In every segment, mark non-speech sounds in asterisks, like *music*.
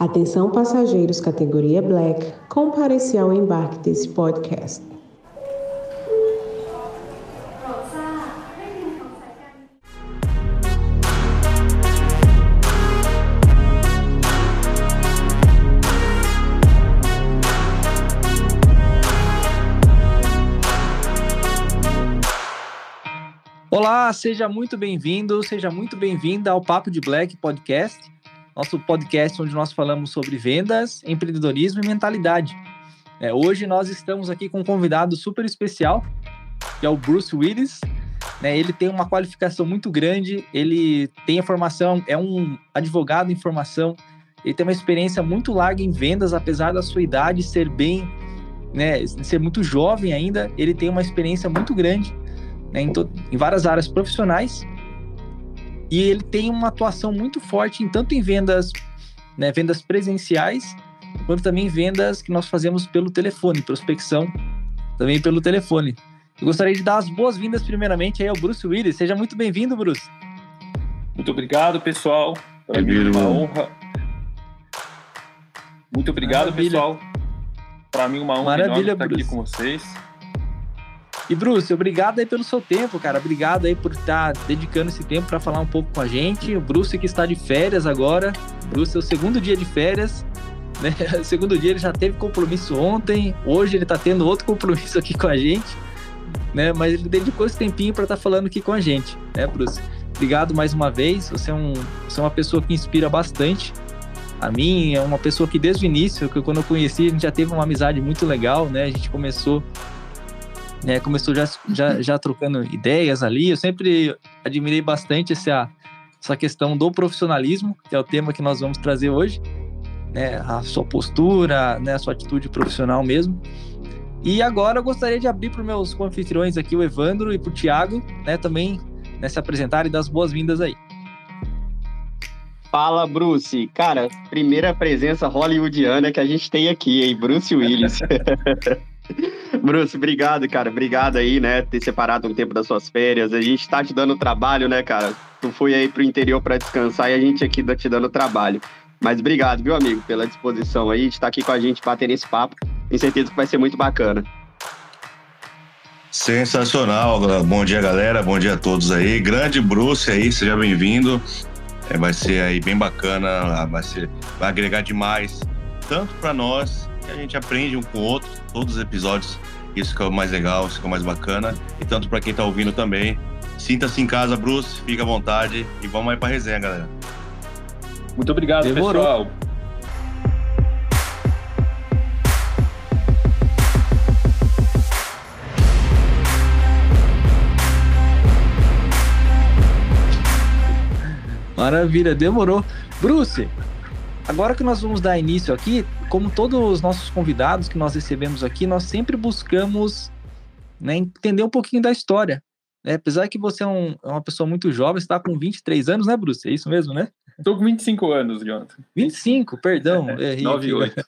Atenção passageiros categoria Black, compareci ao embarque desse podcast. Olá, seja muito bem-vindo, seja muito bem-vinda ao Papo de Black Podcast, nosso podcast onde nós falamos sobre vendas, empreendedorismo e mentalidade. É, hoje nós estamos aqui com um convidado super especial, que é o Bruce Willis. Né, ele tem uma qualificação muito grande, ele tem a formação, é um advogado em formação, ele tem uma experiência muito larga em vendas, apesar da sua idade ser bem, né, ser muito jovem ainda, ele tem uma experiência muito grande né, em, em, várias áreas profissionais. E ele tem uma atuação muito forte em tanto em vendas, né, vendas presenciais, quanto também vendas que nós fazemos pelo telefone, prospecção também pelo telefone. Eu gostaria de dar as boas-vindas primeiramente aí ao Bruce Willis. Seja muito bem-vindo, Bruce. Muito obrigado, pessoal. Para mim é uma honra. Muito obrigado, Maravilha. pessoal. Para mim uma honra Maravilha, estar Bruce. aqui com vocês. E Bruce, obrigado aí pelo seu tempo, cara. Obrigado aí por estar dedicando esse tempo para falar um pouco com a gente. O Bruce que está de férias agora. Bruce é o segundo dia de férias. Né? *laughs* O segundo dia ele já teve compromisso ontem. Hoje ele está tendo outro compromisso aqui com a gente. Né? Mas ele dedicou esse tempinho para estar tá falando aqui com a gente, né, Bruce? Obrigado mais uma vez. Você é, um, você é uma pessoa que inspira bastante. A mim é uma pessoa que desde o início, que quando eu conheci, a gente já teve uma amizade muito legal, né? A gente começou né, começou já, já, já trocando ideias ali. Eu sempre admirei bastante essa, essa questão do profissionalismo, que é o tema que nós vamos trazer hoje, né, a sua postura, né, a sua atitude profissional mesmo. E agora eu gostaria de abrir para os meus anfitriões aqui, o Evandro e para o Thiago, né, também né, se apresentarem e dar as boas-vindas aí. Fala, Bruce. Cara, primeira presença hollywoodiana que a gente tem aqui, hein? Bruce Willis. *laughs* *laughs* Bruce, obrigado, cara. Obrigado aí, né, ter separado um tempo das suas férias. A gente tá te dando trabalho, né, cara? Tu foi aí pro interior para descansar e a gente aqui tá te dando trabalho. Mas obrigado, viu, amigo, pela disposição aí de estar aqui com a gente, batendo esse papo. Tenho certeza que vai ser muito bacana. Sensacional. Bom dia, galera. Bom dia a todos aí. Grande Bruce aí, seja bem-vindo. É, vai ser aí bem bacana, vai, ser, vai agregar demais, tanto para nós a gente aprende um com o outro, todos os episódios. Isso que é o mais legal, isso que é o mais bacana. E tanto para quem tá ouvindo também. Sinta-se em casa, Bruce, fica à vontade e vamos aí pra resenha, galera. Muito obrigado, Demorou. pessoal. Maravilha, demorou. Bruce, Agora que nós vamos dar início aqui, como todos os nossos convidados que nós recebemos aqui, nós sempre buscamos né, entender um pouquinho da história. Né? Apesar que você é, um, é, uma pessoa muito jovem, está com 23 anos, né, Bruce? É isso mesmo, né? Estou com 25 anos, Jonathan. 25, perdão. *laughs* É, 9 e 8.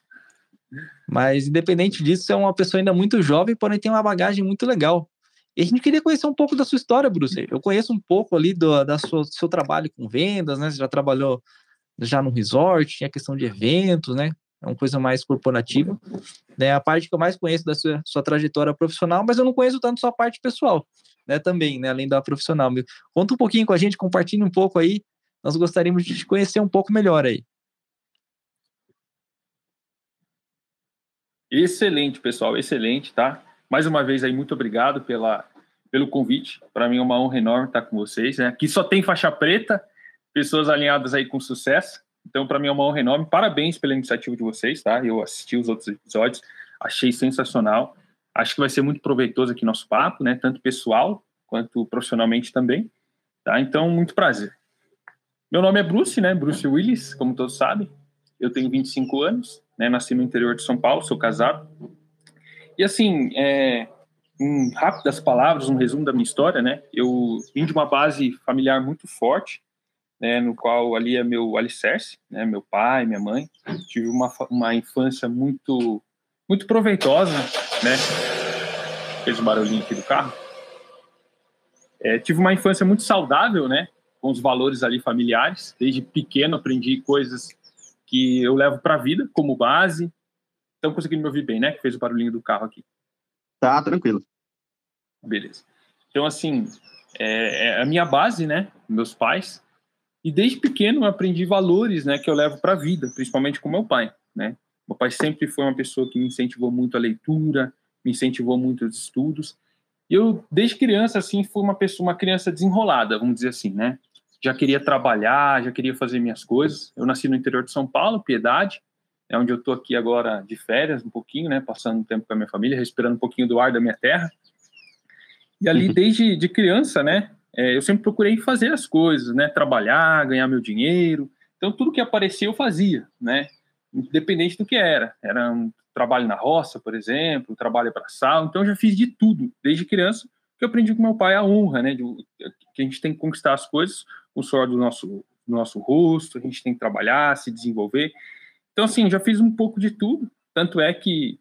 Mas, independente disso, você é uma pessoa ainda muito jovem, porém tem uma bagagem muito legal. E a gente queria conhecer um pouco da sua história, Bruce. Eu conheço um pouco ali do da sua, seu trabalho com vendas, né? Você já trabalhou já no resort, tinha questão de eventos, né? É uma coisa mais corporativa. Né? A parte que eu mais conheço da sua, sua trajetória profissional, mas eu não conheço tanto sua parte pessoal, né? Também, né? Além da profissional. Conta um pouquinho com a gente, compartilhe um pouco aí. Nós gostaríamos de te conhecer um pouco melhor aí. Excelente, pessoal, excelente, tá? Mais uma vez aí, muito obrigado pela, pelo convite. Para mim é uma honra enorme estar com vocês. Né? Aqui só tem faixa preta, pessoas alinhadas aí com sucesso. Então, para mim é uma honra enorme. Parabéns pela iniciativa de vocês, tá? Eu assisti os outros episódios, achei sensacional. Acho que vai ser muito proveitoso aqui nosso papo, né? Tanto pessoal quanto profissionalmente também, tá? Então, muito prazer. Meu nome é Bruce, né? Bruce Willis, como todos sabem. Eu tenho 25 anos, né? Nasci no interior de São Paulo, sou casado. E assim, é, em rápidas palavras, um resumo da minha história, né? Eu vim de uma base familiar muito forte, né, no qual ali é meu alicerce, né, meu pai, minha mãe. Tive uma, uma infância muito muito proveitosa, né? Fez um barulhinho aqui do carro. É, tive uma infância muito saudável, né? Com os valores ali familiares. Desde pequeno aprendi coisas que eu levo para a vida como base. Estão conseguindo me ouvir bem, né? Que fez o barulhinho do carro aqui. Tá, tranquilo. Beleza. Então, assim, é, é a minha base, né? Meus pais. E desde pequeno eu aprendi valores, né? Que eu levo para a vida, principalmente com meu pai, né? Meu pai sempre foi uma pessoa que me incentivou muito a leitura, me incentivou muito os estudos. E eu, desde criança, assim, fui uma pessoa, uma criança desenrolada, vamos dizer assim, né? Já queria trabalhar, já queria fazer minhas coisas. Eu nasci no interior de São Paulo, Piedade, é onde eu estou aqui agora de férias, um pouquinho, né? Passando um tempo com a minha família, respirando um pouquinho do ar da minha terra. E ali, uhum. desde de criança, né? É, eu sempre procurei fazer as coisas, né? Trabalhar, ganhar meu dinheiro. Então, tudo que aparecia eu fazia, né? Independente do que era. Era um trabalho na roça, por exemplo, trabalho para sal. Então, eu já fiz de tudo, desde criança, que eu aprendi com meu pai a honra, né? De, que a gente tem que conquistar as coisas com o suor do nosso, do nosso rosto, a gente tem que trabalhar, se desenvolver. Então, assim, já fiz um pouco de tudo. Tanto é que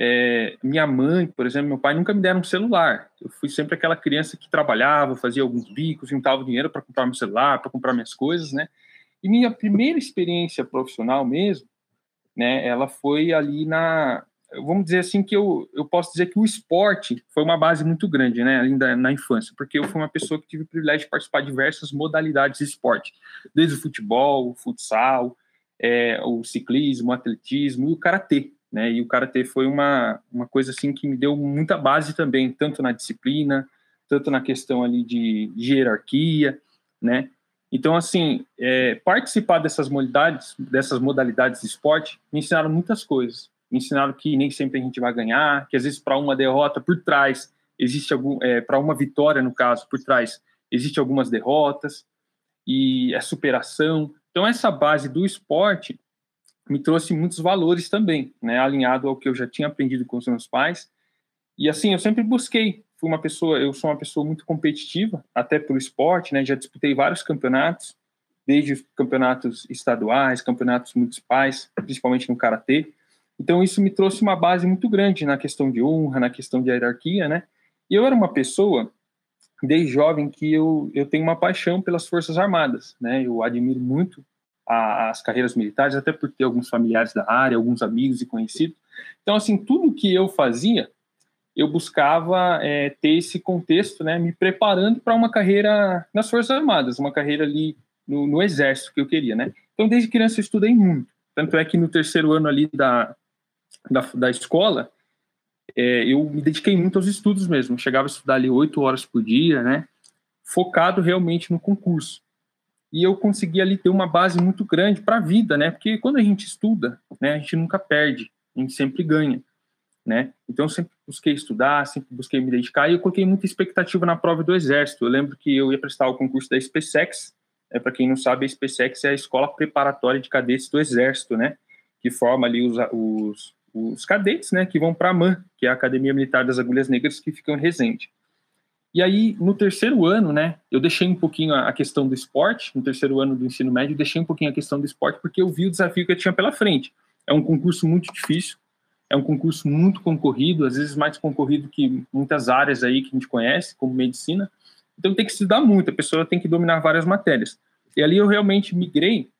é, minha mãe, por exemplo, meu pai nunca me deram um celular. Eu fui sempre aquela criança que trabalhava, fazia alguns bicos, juntava dinheiro para comprar meu celular, para comprar minhas coisas, né? E minha primeira experiência profissional mesmo, né? Ela foi ali na, vamos dizer assim que eu, eu posso dizer que o esporte foi uma base muito grande, né? Ainda na infância, porque eu fui uma pessoa que tive o privilégio de participar de diversas modalidades de esporte, desde o futebol, o futsal, é, o ciclismo, o atletismo e o karatê né? E o karatê foi uma, uma coisa assim que me deu muita base também, tanto na disciplina, tanto na questão ali de, de hierarquia, né? Então, assim, é, participar dessas modalidades, dessas modalidades de esporte, me ensinaram muitas coisas. Me ensinaram que nem sempre a gente vai ganhar, que às vezes para uma derrota por trás existe algum, é, para uma vitória no caso por trás existe algumas derrotas e é superação. Então essa base do esporte me trouxe muitos valores também, né, alinhado ao que eu já tinha aprendido com os meus pais. E assim, eu sempre busquei, fui uma pessoa, eu sou uma pessoa muito competitiva, até pelo esporte, né, já disputei vários campeonatos, desde campeonatos estaduais, campeonatos municipais, principalmente no karatê. Então isso me trouxe uma base muito grande na questão de honra, na questão de hierarquia, né? E eu era uma pessoa desde jovem que eu, eu tenho uma paixão pelas Forças Armadas, né? Eu admiro muito as carreiras militares, até por ter alguns familiares da área, alguns amigos e conhecidos. Então, assim, tudo que eu fazia, eu buscava é, ter esse contexto, né, me preparando para uma carreira nas Forças Armadas, uma carreira ali no, no, Exército que eu queria, né. Então, desde criança eu estudei muito. Tanto é que no terceiro ano ali da, da, da escola, é, eu me dediquei muito aos estudos mesmo. Chegava a estudar ali oito horas por dia, né, focado realmente no concurso e eu consegui ali ter uma base muito grande para a vida, né? Porque quando a gente estuda, né, a gente nunca perde, a gente sempre ganha, né? Então eu sempre busquei estudar, sempre busquei me dedicar e eu coloquei muita expectativa na prova do exército. Eu lembro que eu ia prestar o concurso da SpaceX, é para quem não sabe, a SpaceX é a escola preparatória de cadetes do exército, né? Que forma ali os, os, os cadetes, né, que vão para a MAN, que é a Academia Militar das Agulhas Negras, que fica em Resende. E aí, no terceiro ano, né, eu deixei um pouquinho a questão do esporte, no terceiro ano do ensino médio, deixei um pouquinho a questão do esporte, porque eu vi o desafio que eu tinha pela frente. É um concurso muito difícil, é um concurso muito concorrido, às vezes mais concorrido que muitas áreas aí que a gente conhece, como medicina. Então tem que estudar muito, a pessoa tem que dominar várias matérias. E ali eu realmente migrei,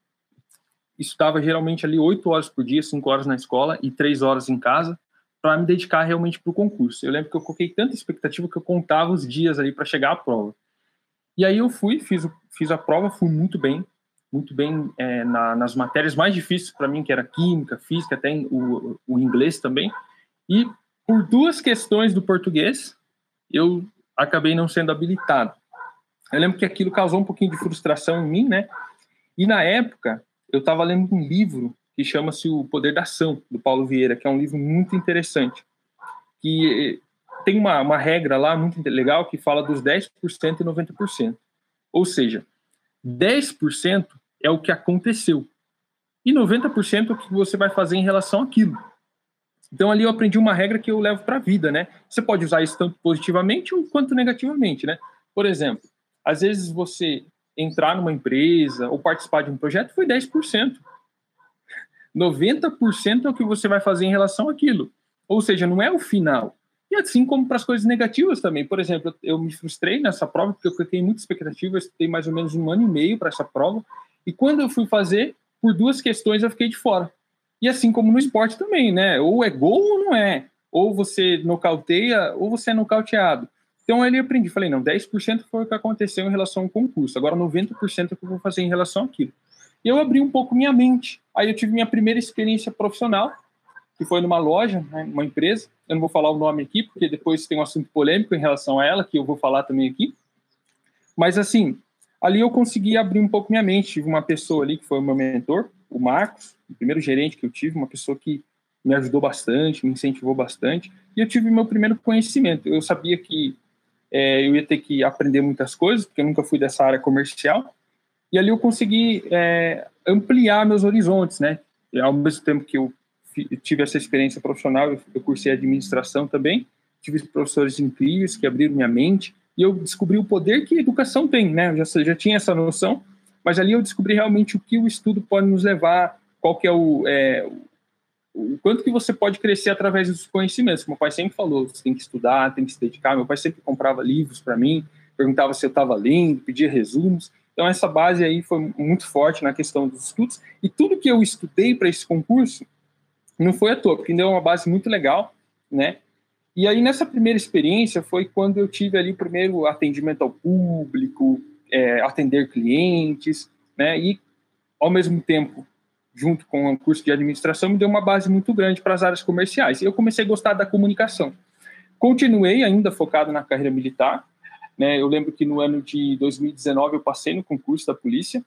estudava geralmente ali oito horas por dia, cinco horas na escola e três horas em casa, para me dedicar realmente para o concurso. Eu lembro que eu coloquei tanta expectativa que eu contava os dias ali para chegar à prova. E aí eu fui, fiz, fiz a prova, fui muito bem, muito bem é, na, nas matérias mais difíceis para mim, que era química, física, até o, o inglês também. E por duas questões do português, eu acabei não sendo habilitado. Eu lembro que aquilo causou um pouquinho de frustração em mim, né? E na época, eu estava lendo um livro que chama-se O Poder da Ação, do Paulo Vieira, que é um livro muito interessante, que tem uma, uma regra lá muito legal que fala dos 10% e 90%. Ou seja, 10% é o que aconteceu e 90% é o que você vai fazer em relação àquilo. Então ali eu aprendi uma regra que eu levo para a vida, né? Você pode usar isso tanto positivamente quanto negativamente, né? Por exemplo, às vezes você entrar numa empresa ou participar de um projeto foi 10%. 90% é o que você vai fazer em relação àquilo. Ou seja, não é o final. E assim como para as coisas negativas também. Por exemplo, eu me frustrei nessa prova porque eu coloquei muita expectativa, eu estudei mais ou menos um ano e meio para essa prova. E quando eu fui fazer, por duas questões eu fiquei de fora. E assim como no esporte também, né? Ou é gol ou não é. Ou você nocauteia ou você é nocauteado. Então ali eu aprendi, falei, não, 10% foi o que aconteceu em relação ao concurso, agora 90% é o que eu vou fazer em relação àquilo. E eu abri um pouco minha mente. Aí eu tive minha primeira experiência profissional, que foi numa loja, né, uma empresa. Eu não vou falar o nome aqui, porque depois tem um assunto polêmico em relação a ela, que eu vou falar também aqui. Mas assim, ali eu consegui abrir um pouco minha mente. Tive uma pessoa ali que foi o meu mentor, o Marcos, o primeiro gerente que eu tive, uma pessoa que me ajudou bastante, me incentivou bastante. E eu tive meu primeiro conhecimento. Eu sabia que é, eu ia ter que aprender muitas coisas, porque eu nunca fui dessa área comercial. E ali eu consegui é, ampliar meus horizontes, né? E ao mesmo tempo que eu tive essa experiência profissional, eu, cursei administração também, tive professores incríveis que abriram minha mente, e eu descobri o poder que a educação tem, né? Eu já, já tinha essa noção, mas ali eu descobri realmente o que o estudo pode nos levar, qual que é o, é, o quanto que você pode crescer através dos conhecimentos. Como o pai sempre falou, você tem que estudar, tem que se dedicar. Meu pai sempre comprava livros para mim, perguntava se eu estava lendo, pedia resumos. Então essa base aí foi muito forte na questão dos estudos. E tudo que eu estudei para esse concurso não foi à toa, porque deu uma base muito legal, né? E aí, nessa primeira experiência, foi quando eu tive ali o primeiro atendimento ao público, é, atender clientes, né? E, ao mesmo tempo, junto com o curso de administração, me deu uma base muito grande para as áreas comerciais. E eu comecei a gostar da comunicação. Continuei ainda focado na carreira militar. Né? Eu lembro que no ano de 2019 eu passei no concurso da polícia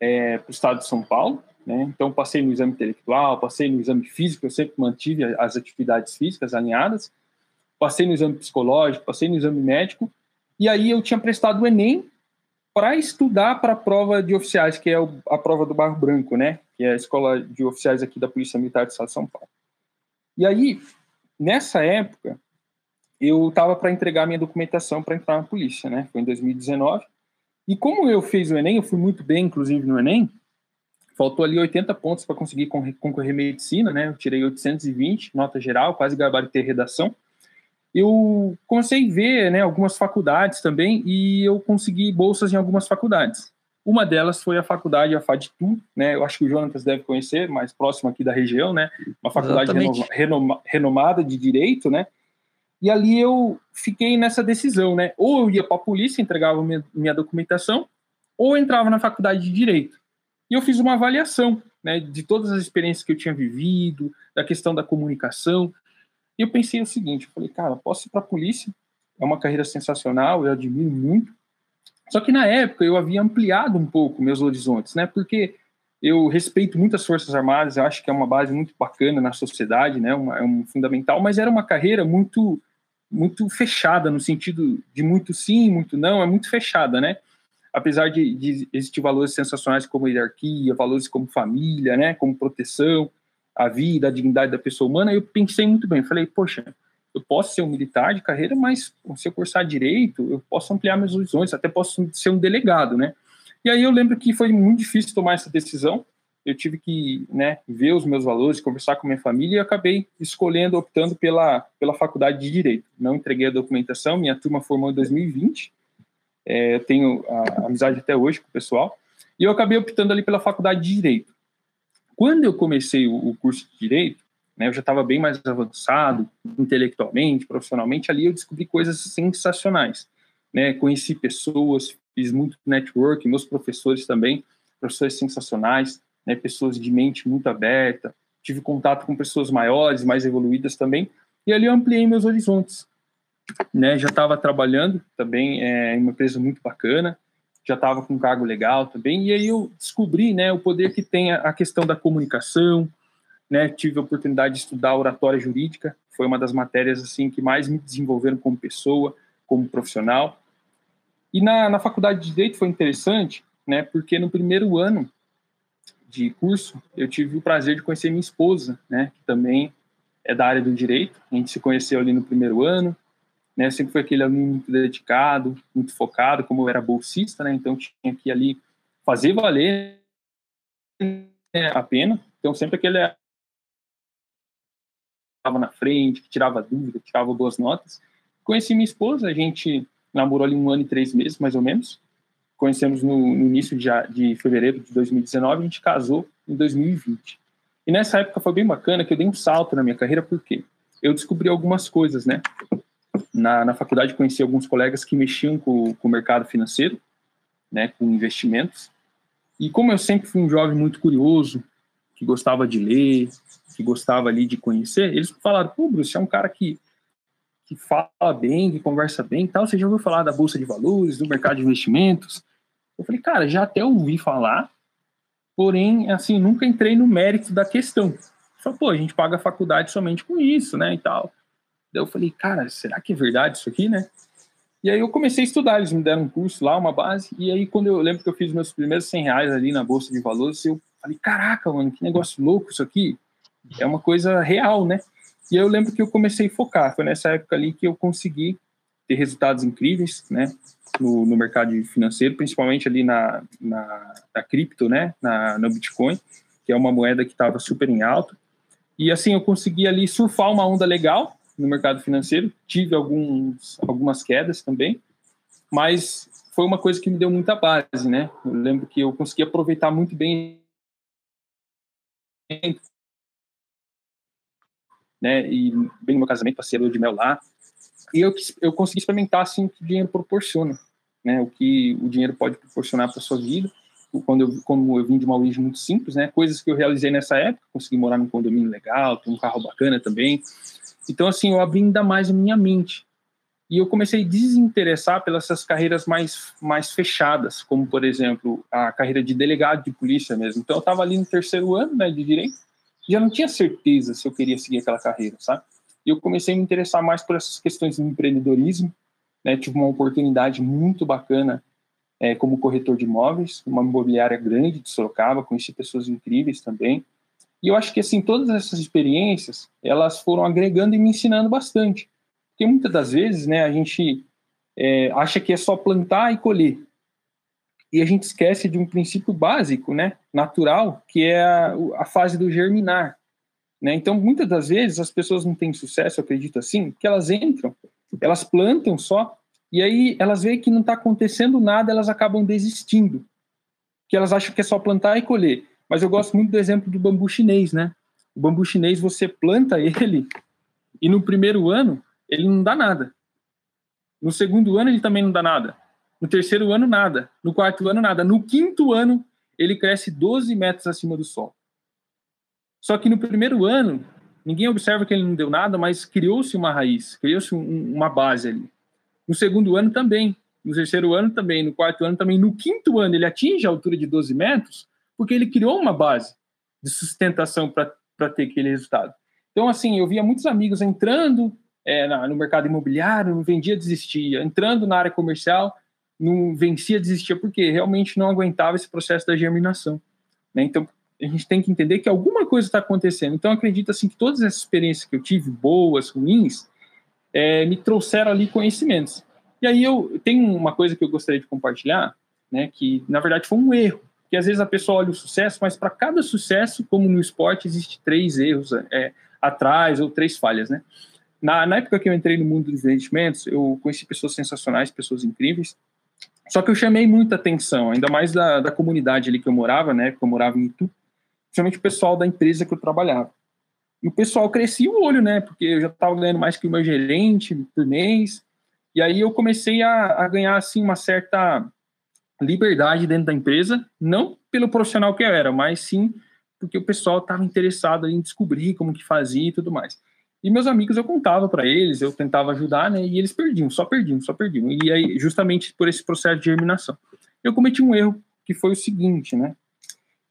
é, para o estado de São Paulo. Né? Então, passei no exame intelectual, passei no exame físico, eu sempre mantive as atividades físicas alinhadas, passei no exame psicológico, passei no exame médico, e aí eu tinha prestado o Enem para estudar para a prova de oficiais, que é a prova do Barro Branco, né? Que é a escola de oficiais aqui da Polícia Militar do Estado de São Paulo. E aí, nessa época, eu estava para entregar minha documentação para entrar na polícia, né? Foi em 2019. E como eu fiz o Enem, eu fui muito bem, inclusive, no Enem, faltou ali 80 pontos para conseguir concorrer medicina, né? Eu tirei 820, nota geral, quase gabaritei redação. Eu comecei a ver né, algumas faculdades também e eu consegui bolsas em algumas faculdades. Uma delas foi a faculdade, a FADTU, né? Eu acho que o Jonatas deve conhecer, mais próximo aqui da região, né? Uma faculdade renoma, renomada de direito, né? E ali eu fiquei nessa decisão, né? Ou eu ia para a polícia, entregava minha, minha documentação, ou entrava na faculdade de direito. E eu fiz uma avaliação né, de todas as experiências que eu tinha vivido, da questão da comunicação. E eu pensei o seguinte: eu falei, cara, posso ir para a polícia, é uma carreira sensacional, eu admiro muito. Só que na época eu havia ampliado um pouco meus horizontes, né? Porque eu respeito muitas forças armadas, eu acho que é uma base muito bacana na sociedade, né? Uma, é um fundamental, mas era uma carreira muito muito fechada no sentido de muito sim, muito não, é muito fechada, né? apesar de, de existir valores sensacionais como hierarquia, valores como família, né, como proteção, a vida, a dignidade da pessoa humana, eu pensei muito bem, falei, poxa, eu posso ser um militar de carreira, mas se eu cursar direito, eu posso ampliar meus horizontes, até posso ser um delegado, né? E aí eu lembro que foi muito difícil tomar essa decisão, eu tive que né, ver os meus valores, conversar com minha família e acabei escolhendo, optando pela, pela faculdade de Direito. Não entreguei a documentação, minha turma formou em 2020, é, eu tenho a, a amizade até hoje com o pessoal, e eu acabei optando ali pela faculdade de Direito. Quando eu comecei o, o curso de Direito, né, eu já estava bem mais avançado, intelectualmente, profissionalmente, ali eu descobri coisas sensacionais. Né, conheci pessoas, fiz muito network, meus professores também, professores sensacionais, né, pessoas de mente muito aberta, tive contato com pessoas maiores, mais evoluídas também, e ali eu ampliei meus horizontes né, já estava trabalhando também é, em uma empresa muito bacana, já estava com um cargo legal também, e aí eu descobri né, o poder que tem a, questão da comunicação, né, tive a oportunidade de estudar oratória jurídica, foi uma das matérias assim que mais me desenvolveram como pessoa, como profissional. E na, na faculdade de Direito foi interessante, né, porque no primeiro ano de curso eu tive o prazer de conhecer minha esposa, né, que também é da área do direito. A gente se conheceu ali no primeiro ano, né? Sempre foi aquele aluno muito dedicado, muito focado, como eu era bolsista, né? Então tinha que ali fazer valer né, a pena. Então sempre aquele estava na frente, que tirava dúvida, tirava boas notas. Conheci minha esposa, a gente namorou ali um ano e três meses, mais ou menos. Conhecemos no, no início de, de, fevereiro de 2019, a gente casou em 2020. E nessa época foi bem bacana que eu dei um salto na minha carreira, porque eu descobri algumas coisas, né? Na, na faculdade conheci alguns colegas que mexiam com, com o mercado financeiro, né, com investimentos. E como eu sempre fui um jovem muito curioso, que gostava de ler, que gostava ali de conhecer, eles falaram, pô, Bruce, é um cara que, que fala bem, que conversa bem e tal, você já ouviu falar da Bolsa de Valores, do mercado de investimentos? Eu falei, cara, já até ouvi falar, porém, assim, nunca entrei no mérito da questão. Só, pô, a gente paga a faculdade somente com isso, né, e tal. Daí eu falei, cara, será que é verdade isso aqui, né? E aí eu comecei a estudar, eles me deram um curso lá, uma base, e aí quando eu lembro que eu fiz meus primeiros 100 reais ali na Bolsa de Valores, eu falei, caraca, mano, que negócio louco isso aqui. É uma coisa real, né? E aí eu lembro que eu comecei a focar, foi nessa época ali que eu consegui ter resultados incríveis, né? No, no mercado financeiro, principalmente ali na, na, na cripto, né? Na, no Bitcoin, que é uma moeda que estava super em alta. E assim, eu consegui ali surfar uma onda legal no mercado financeiro, tive alguns, algumas quedas também, mas foi uma coisa que me deu muita base, né? Eu lembro que eu consegui aproveitar muito bem né? E bem no meu casamento, passei a lua de mel lá. E eu, eu consegui experimentar, assim, o que o dinheiro proporciona, né? O que o dinheiro pode proporcionar para sua vida. Quando eu, como eu vim de uma origem muito simples, né? Coisas que eu realizei nessa época, consegui morar num condomínio legal, ter um carro bacana também. Então, assim, eu abri ainda mais a minha mente. E eu comecei a desinteressar pelas essas carreiras mais, mais fechadas, como, por exemplo, a carreira de delegado de polícia mesmo. Então, eu estava ali no terceiro ano né, de direito, já não tinha certeza se eu queria seguir aquela carreira, sabe? E eu comecei a me interessar mais por essas questões de empreendedorismo, né? Tive uma oportunidade muito bacana é, como corretor de imóveis, uma imobiliária grande de Sorocaba, conheci pessoas incríveis também. E eu acho que assim todas essas experiências elas foram agregando e me ensinando bastante, porque muitas das vezes, né, a gente é, acha que é só plantar e colher, e a gente esquece de um princípio básico, né, natural, que é a, a fase do germinar. Né? Então, muitas das vezes, as pessoas não têm sucesso, acredito assim, que elas entram, elas plantam só, e aí elas veem que não está acontecendo nada, elas acabam desistindo. Que elas acham que é só plantar e colher. Mas eu gosto muito do exemplo do bambu chinês, né? O bambu chinês, você planta ele, e no primeiro ano, ele não dá nada. No segundo ano, ele também não dá nada. No terceiro ano, nada. No quarto ano, nada. No quinto ano, ele cresce 12 metros acima do sol. Só que no primeiro ano, ninguém observa que ele não deu nada, mas criou-se uma raiz, criou-se um, uma base ali. No segundo ano também. No terceiro ano também. No quarto ano também. No quinto ano, ele atinge a altura de 12 metros, porque ele criou uma base de sustentação para ter aquele resultado. Então, assim, eu via muitos amigos entrando é, no mercado imobiliário, não vendia, desistia. Entrando na área comercial, não vencia, desistia, porque realmente não aguentava esse processo da germinação. Né? Então, a gente tem que entender que alguma coisa está acontecendo. Então, acredito assim que todas essas experiências que eu tive, boas, ruins, é, me trouxeram ali conhecimentos. E aí eu tenho uma coisa que eu gostaria de compartilhar, né, que na verdade foi um erro, que às vezes a pessoa olha o sucesso, mas para cada sucesso, como no esporte, existe três erros é, atrás ou três falhas, né? Na, na época que eu entrei no mundo dos investimentos, eu conheci pessoas sensacionais, pessoas incríveis, só que eu chamei muita atenção, ainda mais da, da comunidade ali que eu morava, né? Que eu morava em Itu, principalmente o pessoal da empresa que eu trabalhava. E o pessoal crescia o olho, né? Porque eu já estava ganhando mais que o meu gerente por mês. E aí eu comecei a, a ganhar, assim, uma certa liberdade dentro da empresa, não pelo profissional que eu era, mas sim porque o pessoal estava interessado em descobrir como que fazia e tudo mais. E meus amigos eu contava para eles, eu tentava ajudar, né? E eles perdiam, só perdiam, só perdiam. E aí, justamente por esse processo de germinação. Eu cometi um erro que foi o seguinte, né?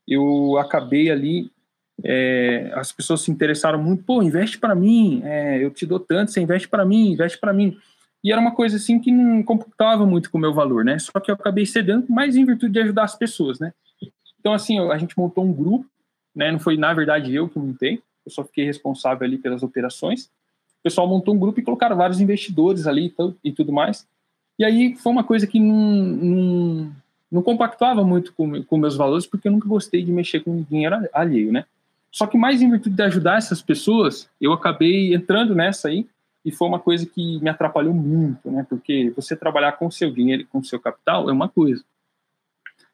Eu acabei ali, é, as pessoas se interessaram muito, pô, investe para mim, é, eu te dou tanto, você investe para mim, investe para mim. E era uma coisa assim que não computava muito com o meu valor, né? Só que eu acabei cedendo, mais em virtude de ajudar as pessoas, né? Então, assim, a gente montou um grupo, né? Não foi, na verdade, eu que montei, eu só fiquei responsável ali pelas operações. O pessoal montou um grupo e colocaram vários investidores ali e tudo mais. E aí foi uma coisa que não, não, não compactuava muito com, com meus valores, porque eu nunca gostei de mexer com dinheiro alheio, né? Só que mais em virtude de ajudar essas pessoas, eu acabei entrando nessa aí, e foi uma coisa que me atrapalhou muito, né? Porque você trabalhar com seu dinheiro, com seu capital, é uma coisa.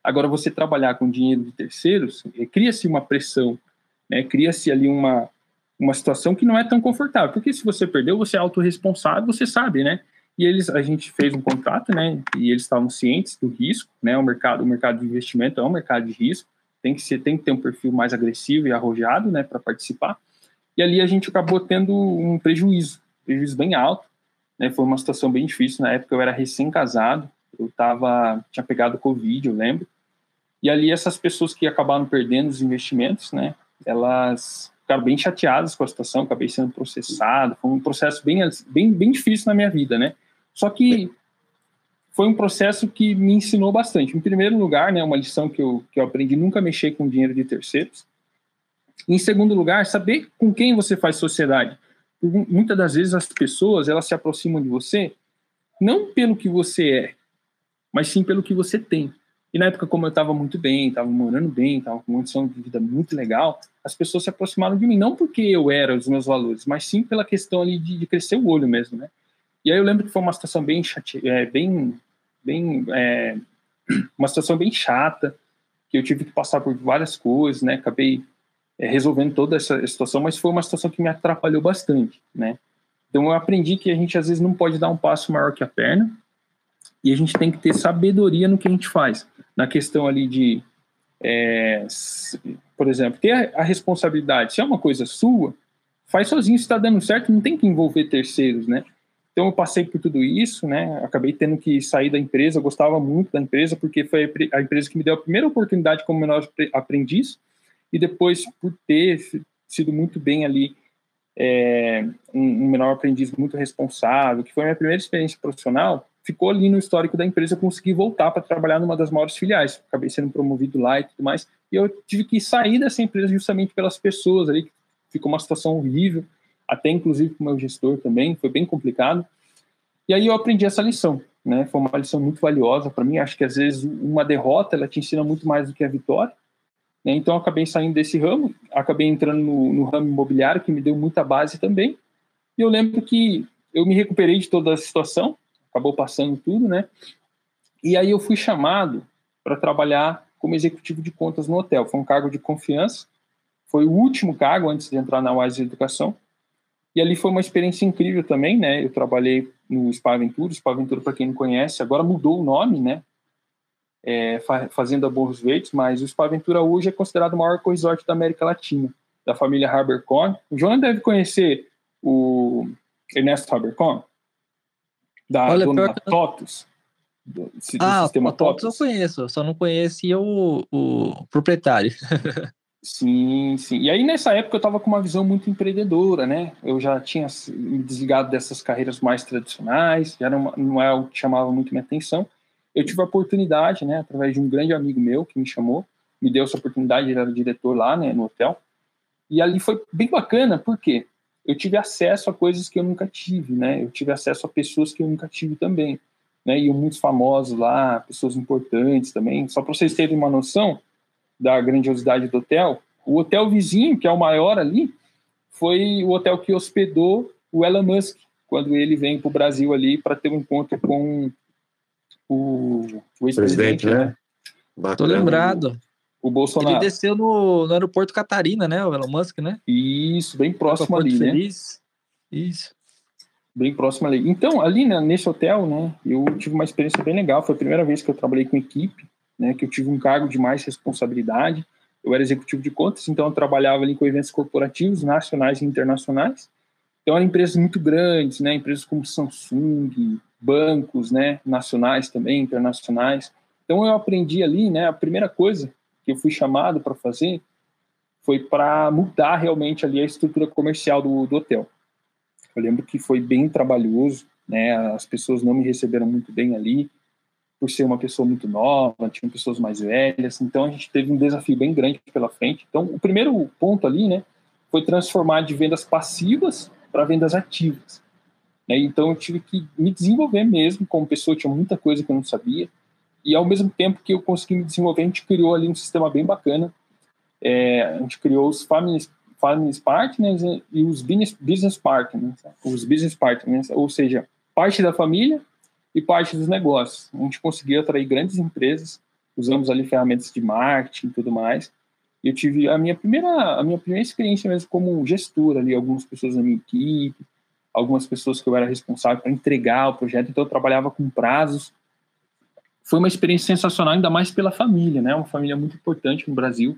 Agora, você trabalhar com dinheiro de terceiros, é, cria-se uma pressão, né? cria-se ali uma, uma situação que não é tão confortável, porque se você perdeu, você é autorresponsável, você sabe, né? E eles, a gente fez um contrato, né? E eles estavam cientes do risco, né? O mercado, o mercado de investimento é um mercado de risco, tem que ser, tem que ter um perfil mais agressivo e arrojado, né? Para participar. E ali a gente acabou tendo um prejuízo, prejuízo bem alto, né? Foi uma situação bem difícil na época. Eu era recém-casado, eu tava, tinha pegado covid, eu lembro. E ali essas pessoas que acabaram perdendo os investimentos, né? Elas ficaram bem chateadas com a situação, acabei sendo processado, foi um processo bem, bem, bem difícil na minha vida, né? Só que foi um processo que me ensinou bastante. Em primeiro lugar, né, uma lição que eu, que eu aprendi, nunca mexer com dinheiro de terceiros. Em segundo lugar, saber com quem você faz sociedade. Muitas das vezes as pessoas, elas se aproximam de você não pelo que você é, mas sim pelo que você tem. E na época, como eu estava muito bem, estava morando bem, estava com uma condição de vida muito legal, as pessoas se aproximaram de mim, não porque eu era os meus valores, mas sim pela questão ali de, de crescer o olho mesmo, né? E aí eu lembro que foi uma situação bem chate... é, bem, bem é, *clears throat* uma situação bem chata, que eu tive que passar por várias coisas, né? Acabei é, resolvendo toda essa situação, mas foi uma situação que me atrapalhou bastante, né? Então eu aprendi que a gente às vezes não pode dar um passo maior que a perna e a gente tem que ter sabedoria no que a gente faz. Na questão ali de, é, por exemplo, ter a, a responsabilidade. Se é uma coisa sua, faz sozinho. Se está dando certo, não tem que envolver terceiros, né? Então eu passei por tudo isso, né? Acabei tendo que sair da empresa. Eu gostava muito da empresa porque foi a empresa que me deu a primeira oportunidade como menor aprendiz e depois por ter sido muito bem ali é, um, um menor aprendiz muito responsável, que foi a minha primeira experiência profissional, ficou ali no histórico da empresa. Eu consegui voltar para trabalhar numa das maiores filiais. Acabei sendo promovido lá e tudo mais. E eu tive que sair dessa empresa justamente pelas pessoas ali. Ficou uma situação horrível até inclusive com o meu gestor também, foi bem complicado. E aí eu aprendi essa lição, né? Foi uma lição muito valiosa para mim. Acho que às vezes uma derrota ela te ensina muito mais do que a vitória. Né? Então acabei saindo desse ramo, acabei entrando no, no ramo imobiliário que me deu muita base também. E eu lembro que eu me recuperei de toda a situação, acabou passando tudo, né? E aí eu fui chamado para trabalhar como executivo de contas no hotel. Foi um cargo de confiança. Foi o último cargo antes de entrar na Wise Educação. E ali foi uma experiência incrível também, né? Eu trabalhei no Spa Aventura, Spa Aventura, para quem não conhece, agora mudou o nome, né? É, Fazenda Borros Verdes, mas o Spa Aventura hoje é considerado o maior resort da América Latina, da família Harbercon. O João deve conhecer o Ernesto Harbercon, da Olha, dona da TOTUS. Do, do ah, sistema TOTUS eu conheço, só não conhecia o, o proprietário. *laughs* Sim, sim. E aí nessa época eu estava com uma visão muito empreendedora, né? Eu já tinha me desligado dessas carreiras mais tradicionais, já não, não é o que chamava muito minha atenção. Eu tive a oportunidade, né, através de um grande amigo meu que me chamou, me deu essa oportunidade, ele era diretor lá, né, no hotel. E ali foi bem bacana, porque eu tive acesso a coisas que eu nunca tive, né? Eu tive acesso a pessoas que eu nunca tive também, né? E muitos famosos lá, pessoas importantes também. Só para vocês terem uma noção, da grandiosidade do hotel, o hotel vizinho, que é o maior ali, foi o hotel que hospedou o Elon Musk quando ele vem para o Brasil ali para ter um encontro com o, o ex-presidente, né? né? Tô lembrado. O Bolsonaro. Ele desceu no, no aeroporto Catarina, né? O Elon Musk, né? Isso, bem próximo ali, né? Feliz. né? Isso. Bem próximo ali. Então, ali né, nesse hotel, né, eu tive uma experiência bem legal. Foi a primeira vez que eu trabalhei com equipe né, que eu tive um cargo de mais responsabilidade. Eu era executivo de contas, então eu trabalhava ali com eventos corporativos nacionais e internacionais. Então eram empresas muito grandes, né, empresas como Samsung, bancos, né, nacionais também, internacionais. Então eu aprendi ali, né, a primeira coisa que eu fui chamado para fazer foi para mudar realmente ali a estrutura comercial do, do hotel. Eu lembro que foi bem trabalhoso, né, as pessoas não me receberam muito bem ali, por ser uma pessoa muito nova, tinham pessoas mais velhas, então a gente teve um desafio bem grande pela frente. Então, o primeiro ponto ali, né, foi transformar de vendas passivas para vendas ativas. Né? Então, eu tive que me desenvolver mesmo como pessoa, tinha muita coisa que eu não sabia, e ao mesmo tempo que eu consegui me desenvolver, a gente criou ali um sistema bem bacana. É, a gente criou os family, family partners e os business, business partners, os business partners, ou seja, parte da família e parte dos negócios. A gente conseguiu atrair grandes empresas usamos ali ferramentas de marketing e tudo mais. Eu tive a minha primeira a minha primeira experiência mesmo como gestor ali, algumas pessoas na minha equipe, algumas pessoas que eu era responsável para entregar o projeto, então eu trabalhava com prazos. Foi uma experiência sensacional, ainda mais pela família, né? Uma família muito importante no Brasil.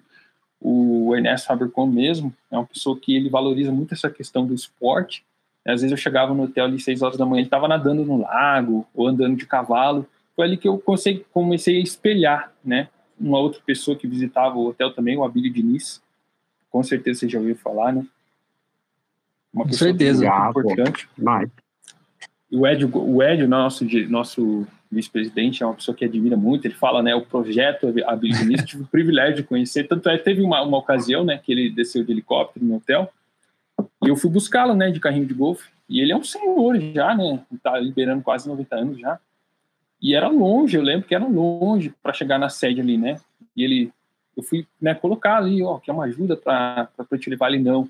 O Ernesto Habercom mesmo é uma pessoa que ele valoriza muito essa questão do esporte. Às vezes eu chegava no hotel ali seis horas da manhã, ele estava nadando no lago ou andando de cavalo. Foi ali que eu comecei a espelhar, né? Uma outra pessoa que visitava o hotel também, o Abílio Diniz. Com certeza você já ouviu falar, né? Uma Com certeza. Muito importante. Mas... O Ed, o Ed, nosso, nosso vice-presidente, é uma pessoa que admira muito. Ele fala, né, o projeto Abílio Diniz, tive o privilégio de conhecer. Tanto é, teve uma, uma ocasião, né, que ele desceu de helicóptero no hotel e eu fui buscá-lo, né, de carrinho de golfe. E ele é um senhor já, né? Tá liberando quase 90 anos já. E era longe, eu lembro que era longe para chegar na sede ali, né? E ele, eu fui, né, colocar ali, ó, que é uma ajuda para te levar ali, não.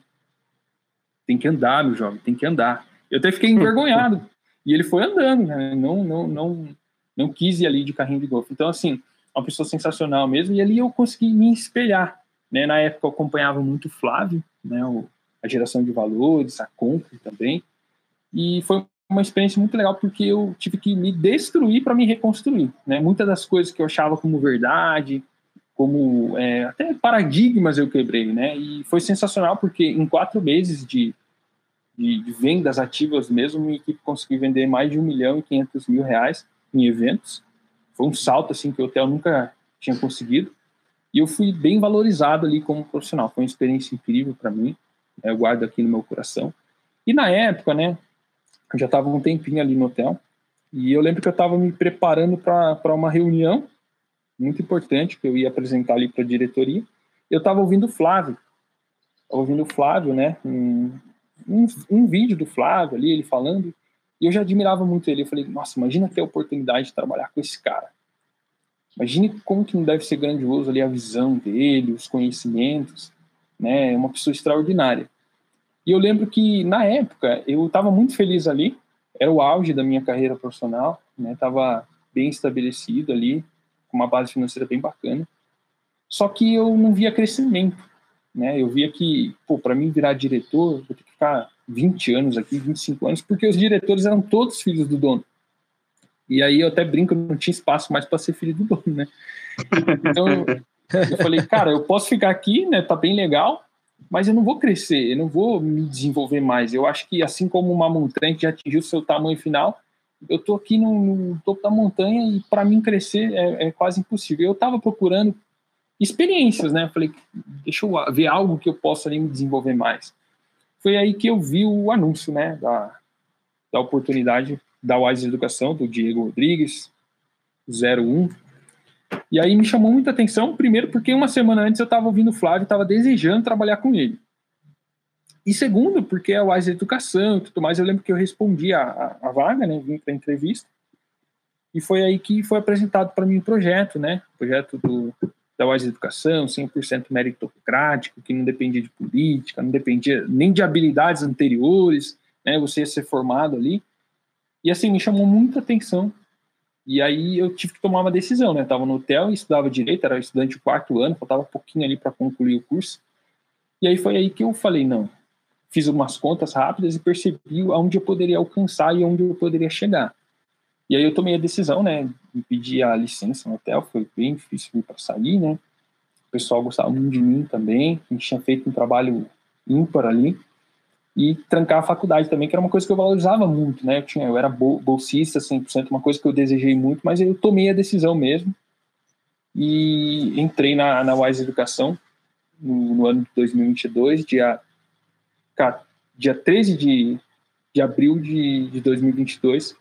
Tem que andar, meu jovem, tem que andar. Eu até fiquei envergonhado. e ele foi andando, né? Não, não, não, não quis ir ali de carrinho de golfe. Então, assim, uma pessoa sensacional mesmo. E ali eu consegui me espelhar. Né? Na época eu acompanhava muito o Flávio, né? O, a geração de valores, a compra também. E foi uma experiência muito legal porque eu tive que me destruir para me reconstruir. Né? Muitas das coisas que eu achava como verdade, como é, até paradigmas eu quebrei, né? E foi sensacional porque em quatro meses de, de, de vendas ativas mesmo, minha equipe conseguiu vender mais de um milhão e quinhentos mil reais em eventos. Foi um salto assim que o hotel nunca tinha conseguido. E eu fui bem valorizado ali como profissional. Foi uma experiência incrível para mim eu guardo aqui no meu coração. E na época, né, eu já estava um tempinho ali no hotel, e eu lembro que eu estava me preparando para uma reunião muito importante que eu ia apresentar ali para a diretoria. Eu estava ouvindo o Flávio, ouvindo o Flávio, né, um, um, um, vídeo do Flávio ali, ele falando, e eu já admirava muito ele. Eu falei, nossa, imagina ter a oportunidade de trabalhar com esse cara. Imagine como que não deve ser grandioso ali a visão dele, os conhecimentos né? É uma pessoa extraordinária. E eu lembro que na época eu estava muito feliz ali, era o auge da minha carreira profissional, né? Tava bem estabelecido ali, com uma base financeira bem bacana. Só que eu não via crescimento, né? Eu via que, pô, para mim virar diretor, vou ter que ficar 20 anos aqui, 25 anos, porque os diretores eram todos filhos do dono. E aí eu até brinco, não tinha espaço mais para ser filho do dono, né? *laughs* Então, eu falei, cara, eu posso ficar aqui, né? Tá bem legal, mas eu não vou crescer, eu não vou me desenvolver mais. Eu acho que assim como uma montanha que já atingiu seu tamanho final, eu tô aqui no, no topo da montanha e para mim crescer é, é, quase impossível. Eu estava procurando experiências, né? Eu falei, deixa eu ver algo que eu possa ali me desenvolver mais. Foi aí que eu vi o anúncio, né? Da, da oportunidade da Wise Educação, do Diego Rodrigues, 01, e aí me chamou muita atenção, primeiro porque uma semana antes eu estava ouvindo o Flávio, estava desejando trabalhar com ele. E segundo, porque é a Wise Educação e tudo mais, eu lembro que eu respondi a, a, a vaga, né, vim para entrevista, e foi aí que foi apresentado para mim o projeto, né, o projeto do, da Wise Educação, 100% meritocrático, que não dependia de política, não dependia nem de habilidades anteriores, né, você ia ser formado ali. E assim, me chamou muita atenção e aí eu tive que tomar uma decisão, né? Estava no hotel, estudava direito, era estudante do quarto ano, faltava pouquinho ali para concluir o curso. E aí foi aí que eu falei, não, fiz umas contas rápidas e percebi aonde eu poderia alcançar e aonde eu poderia chegar. E aí eu tomei a decisão, né, de pedir a licença no hotel, foi bem difícil para sair, né? O pessoal gostava muito de mim também, a gente tinha feito um trabalho ímpar ali e trancar a faculdade também, que era uma coisa que eu valorizava muito, né? Eu, tinha, eu era bolsista 100%, uma coisa que eu desejei muito, mas eu tomei a decisão mesmo e entrei na, na Wise Educação no, no ano de 2022, dia, dia 13 de, de abril de, de 2022,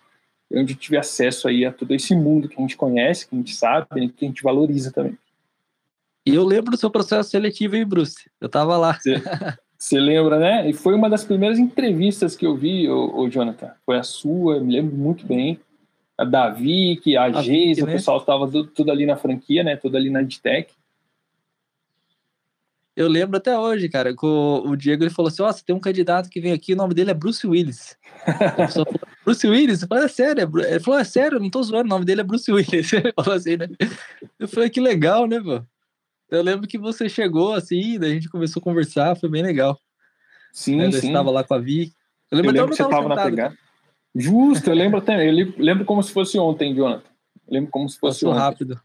onde eu tive acesso aí a todo esse mundo que a gente conhece, que a gente sabe, né, que a gente valoriza também. E eu lembro do seu processo seletivo aí, Bruce. Eu tava lá. Você lembra, né? E foi uma das primeiras entrevistas que eu vi, o, o Jonathan. Foi a sua, me lembro muito bem. A Davi, que a, a Geisa, né? o pessoal estava tudo, tudo, ali na franquia, né? Tudo ali na Edtech. Eu lembro até hoje, cara, que o, Diego ele falou assim: Ó, oh, você tem um candidato que vem aqui, o nome dele é Bruce Willis. *laughs* falou, Bruce Willis? Eu falei, é sério? É ele falou, é sério, eu não tô zoando, o nome dele é Bruce Willis. *laughs* Ele falou assim, né? Eu falei, que legal, né, pô? Eu lembro que você chegou assim, daí a gente começou a conversar, foi bem legal. Sim, né? sim. Você estava lá com a Vi. Eu lembro, eu lembro que você estava na pegada. Justo, eu lembro até. Eu lembro como se fosse ontem, Jonathan. Eu lembro como se fosse Passou ontem. rápido.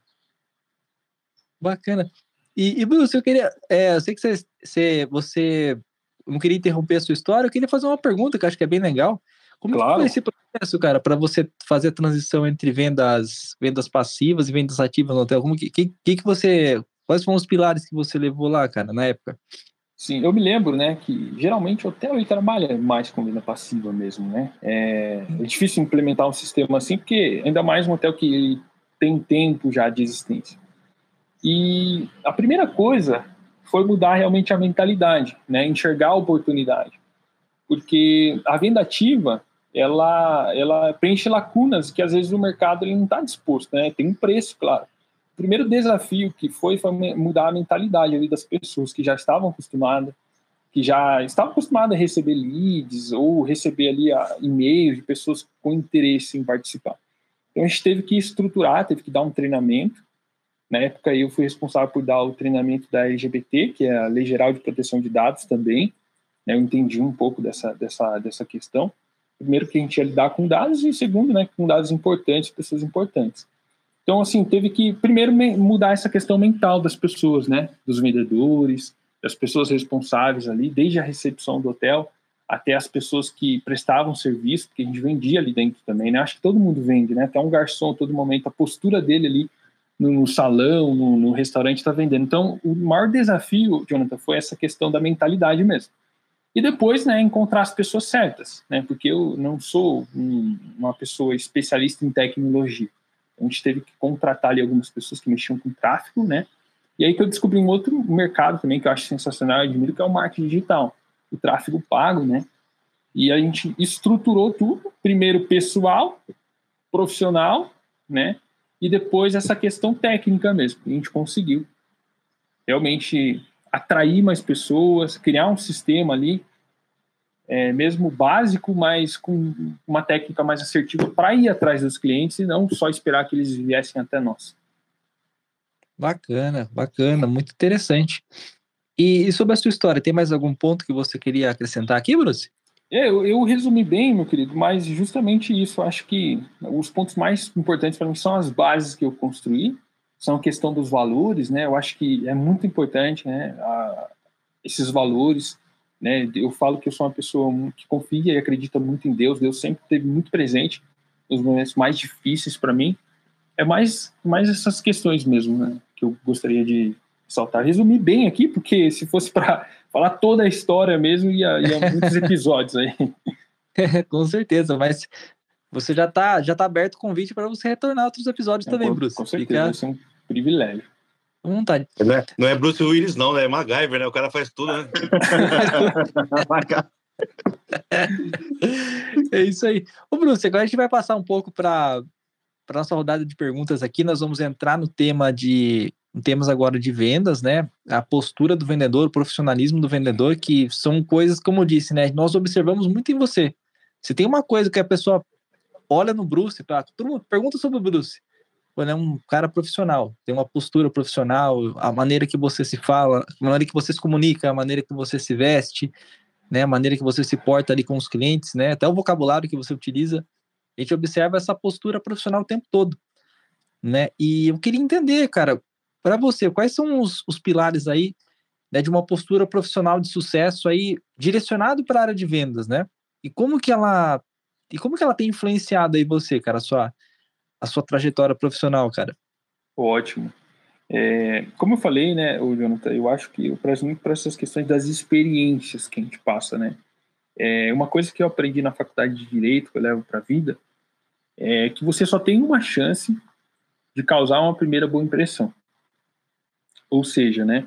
Bacana. E, e Bruce, eu queria. É, eu sei que você, você, você não queria interromper a sua história, eu queria fazer uma pergunta que eu acho que é bem legal. Como claro. foi esse processo, cara, para você fazer a transição entre vendas, vendas passivas e vendas ativas no hotel? Como que, que, que você. Quais foram os pilares que você levou lá, cara, na época? Sim, eu me lembro, né, que geralmente o hotel ele trabalha mais com venda passiva mesmo, né? É, é difícil implementar um sistema assim, porque ainda mais um hotel que tem tempo já de existência. E a primeira coisa foi mudar realmente a mentalidade, né? Enxergar a oportunidade. Porque a venda ativa, ela, ela preenche lacunas que às vezes o mercado ele não está disposto, né? Tem um preço, claro. Primeiro desafio que foi foi mudar a mentalidade ali das pessoas que já estavam acostumadas, que já estavam acostumadas a receber leads ou receber ali e-mails de pessoas com interesse em participar. Então a gente teve que estruturar, teve que dar um treinamento na época, eu fui responsável por dar o treinamento da LGBT, que é a Lei Geral de Proteção de Dados também. Né, eu entendi um pouco dessa, dessa, dessa questão. Primeiro, que a gente ia lidar com dados, e segundo, né, com dados importantes, pessoas importantes. Então, assim, teve que, primeiro, mudar essa questão mental das pessoas, né, dos vendedores, das pessoas responsáveis ali, desde a recepção do hotel até as pessoas que prestavam serviço, porque a gente vendia ali dentro também, né? Acho que todo mundo vende, né? Até um garçom, todo momento, a postura dele ali no salão, no, no restaurante está vendendo. Então, o maior desafio, Jonathan, foi essa questão da mentalidade mesmo. E depois, né, encontrar as pessoas certas, né, porque eu não sou um, uma pessoa especialista em tecnologia. A gente teve que contratar ali algumas pessoas que mexiam com tráfego, né, e aí que eu descobri um outro mercado também que eu acho sensacional, eu admiro, que é o marketing digital, o tráfego pago, né, e a gente estruturou tudo, primeiro pessoal, profissional, né, e depois essa questão técnica mesmo. A gente conseguiu realmente atrair mais pessoas, criar um sistema ali, é, mesmo básico, mas com uma técnica mais assertiva para ir atrás dos clientes e não só esperar que eles viessem até nós. Bacana, bacana, muito interessante. E, e sobre a sua história, tem mais algum ponto que você queria acrescentar aqui, Bruce? É, eu, eu, resumi bem, meu querido, mas justamente isso. Acho que os pontos mais importantes para mim são as bases que eu construí, são a questão dos valores, né? Eu acho que é muito importante, né? A, esses valores, né? Eu falo que eu sou uma pessoa que confia e acredita muito em Deus. Deus sempre esteve muito presente nos momentos mais difíceis para mim. É mais, mais essas questões mesmo, né? Que eu gostaria de saltar. Resumir bem aqui, porque se fosse para *laughs* falar toda a história mesmo, ia, ia *laughs* muitos episódios aí. *laughs* com certeza, mas você já está já tá aberto o convite para você retornar a outros episódios é, também, com, Bruce. Com certeza, Fica... é um privilégio. Com vontade. Não é, não é Bruce Willis, não, né? É MacGyver, né? O cara faz tudo, né? *laughs* é isso aí. Ô, Bruce, agora a gente vai passar um pouco para a nossa rodada de perguntas aqui. Nós vamos entrar no tema de temos agora de vendas, né? A postura do vendedor, o profissionalismo do vendedor, que são coisas, como eu disse, né? Nós observamos muito em você. Se tem uma coisa que a pessoa olha no Bruce, tá? todo mundo pergunta sobre o Bruce. Quando é um cara profissional, tem uma postura profissional, a maneira que você se fala, a maneira que você se comunica, a maneira que você se veste, né? A maneira que você se porta ali com os clientes, né? Até o vocabulário que você utiliza. A gente observa essa postura profissional o tempo todo, né? E eu queria entender, cara, para você, quais são os, os pilares aí né, de uma postura profissional de sucesso aí direcionado para a área de vendas, né? E como que ela e como que ela tem influenciado aí você, cara, a sua a sua trajetória profissional, cara? Ótimo. É, como eu falei, né, o Jonathan, eu acho que eu prezo muito para essas questões das experiências que a gente passa, né? É, uma coisa que eu aprendi na faculdade de direito, que eu levo para a vida, é que você só tem uma chance de causar uma primeira boa impressão. Ou seja, né,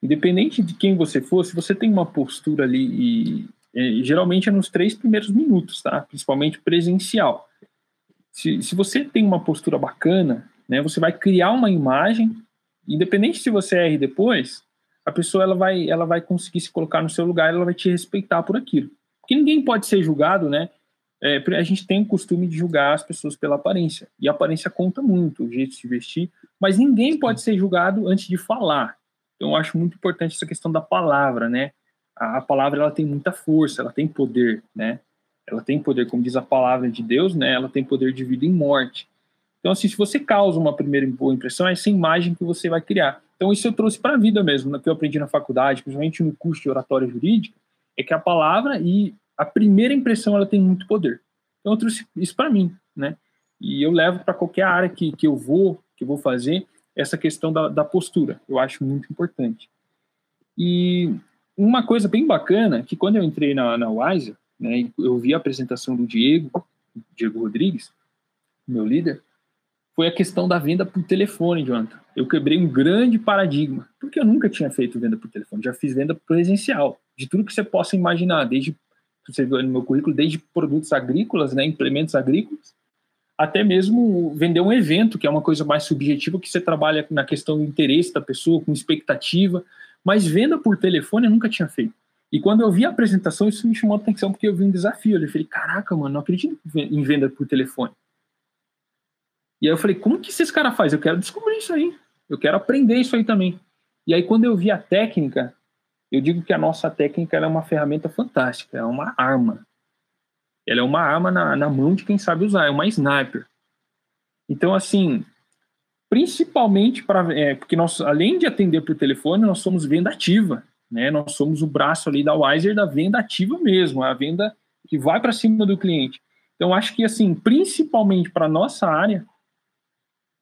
independente de quem você for, se você tem uma postura ali, e, e geralmente é nos três primeiros minutos, tá? Principalmente presencial. Se, se você tem uma postura bacana, né, você vai criar uma imagem, independente se você erre depois, a pessoa ela vai, ela vai conseguir se colocar no seu lugar, ela vai te respeitar por aquilo. Porque ninguém pode ser julgado, né? É, a gente tem o costume de julgar as pessoas pela aparência, e a aparência conta muito, o jeito de vestir, mas ninguém pode ser julgado antes de falar. Então, eu acho muito importante essa questão da palavra, né? A, a palavra ela tem muita força, ela tem poder, né? Ela tem poder, como diz a palavra de Deus, né? Ela tem poder de vida e morte. Então, assim, se você causa uma primeira boa impressão, é essa imagem que você vai criar. Então, isso eu trouxe para a vida mesmo, que eu aprendi na faculdade, principalmente no curso de oratória jurídica, é que a palavra e a primeira impressão ela tem muito poder. Então eu trouxe isso para mim, né? E eu levo para qualquer área que, que eu vou que eu vou fazer essa questão da, da postura. Eu acho muito importante. E uma coisa bem bacana que quando eu entrei na, na Wiser, né, eu vi a apresentação do Diego, Diego Rodrigues, meu líder, foi a questão da venda por telefone, Jonathan. Eu quebrei um grande paradigma, porque eu nunca tinha feito venda por telefone, já fiz venda presencial, de tudo que você possa imaginar, desde você viu no meu currículo, desde produtos agrícolas, né, implementos agrícolas, até mesmo vender um evento, que é uma coisa mais subjetiva, que você trabalha na questão do interesse da pessoa, com expectativa, mas venda por telefone eu nunca tinha feito. E quando eu vi a apresentação, isso me chamou a atenção, porque eu vi um desafio. Eu falei, caraca, mano, não acredito em venda por telefone. E aí eu falei, como que esses caras fazem? Eu quero descobrir isso aí. Eu quero aprender isso aí também. E aí quando eu vi a técnica, eu digo que a nossa técnica é uma ferramenta fantástica, é uma arma. Ela é uma arma na, na mão de quem sabe usar, é uma sniper. Então, assim, principalmente para. É, porque nós, além de atender por telefone, nós somos venda ativa. Né? Nós somos o braço ali da Wiser da venda ativa mesmo, a venda que vai para cima do cliente. Então, acho que, assim, principalmente para nossa área,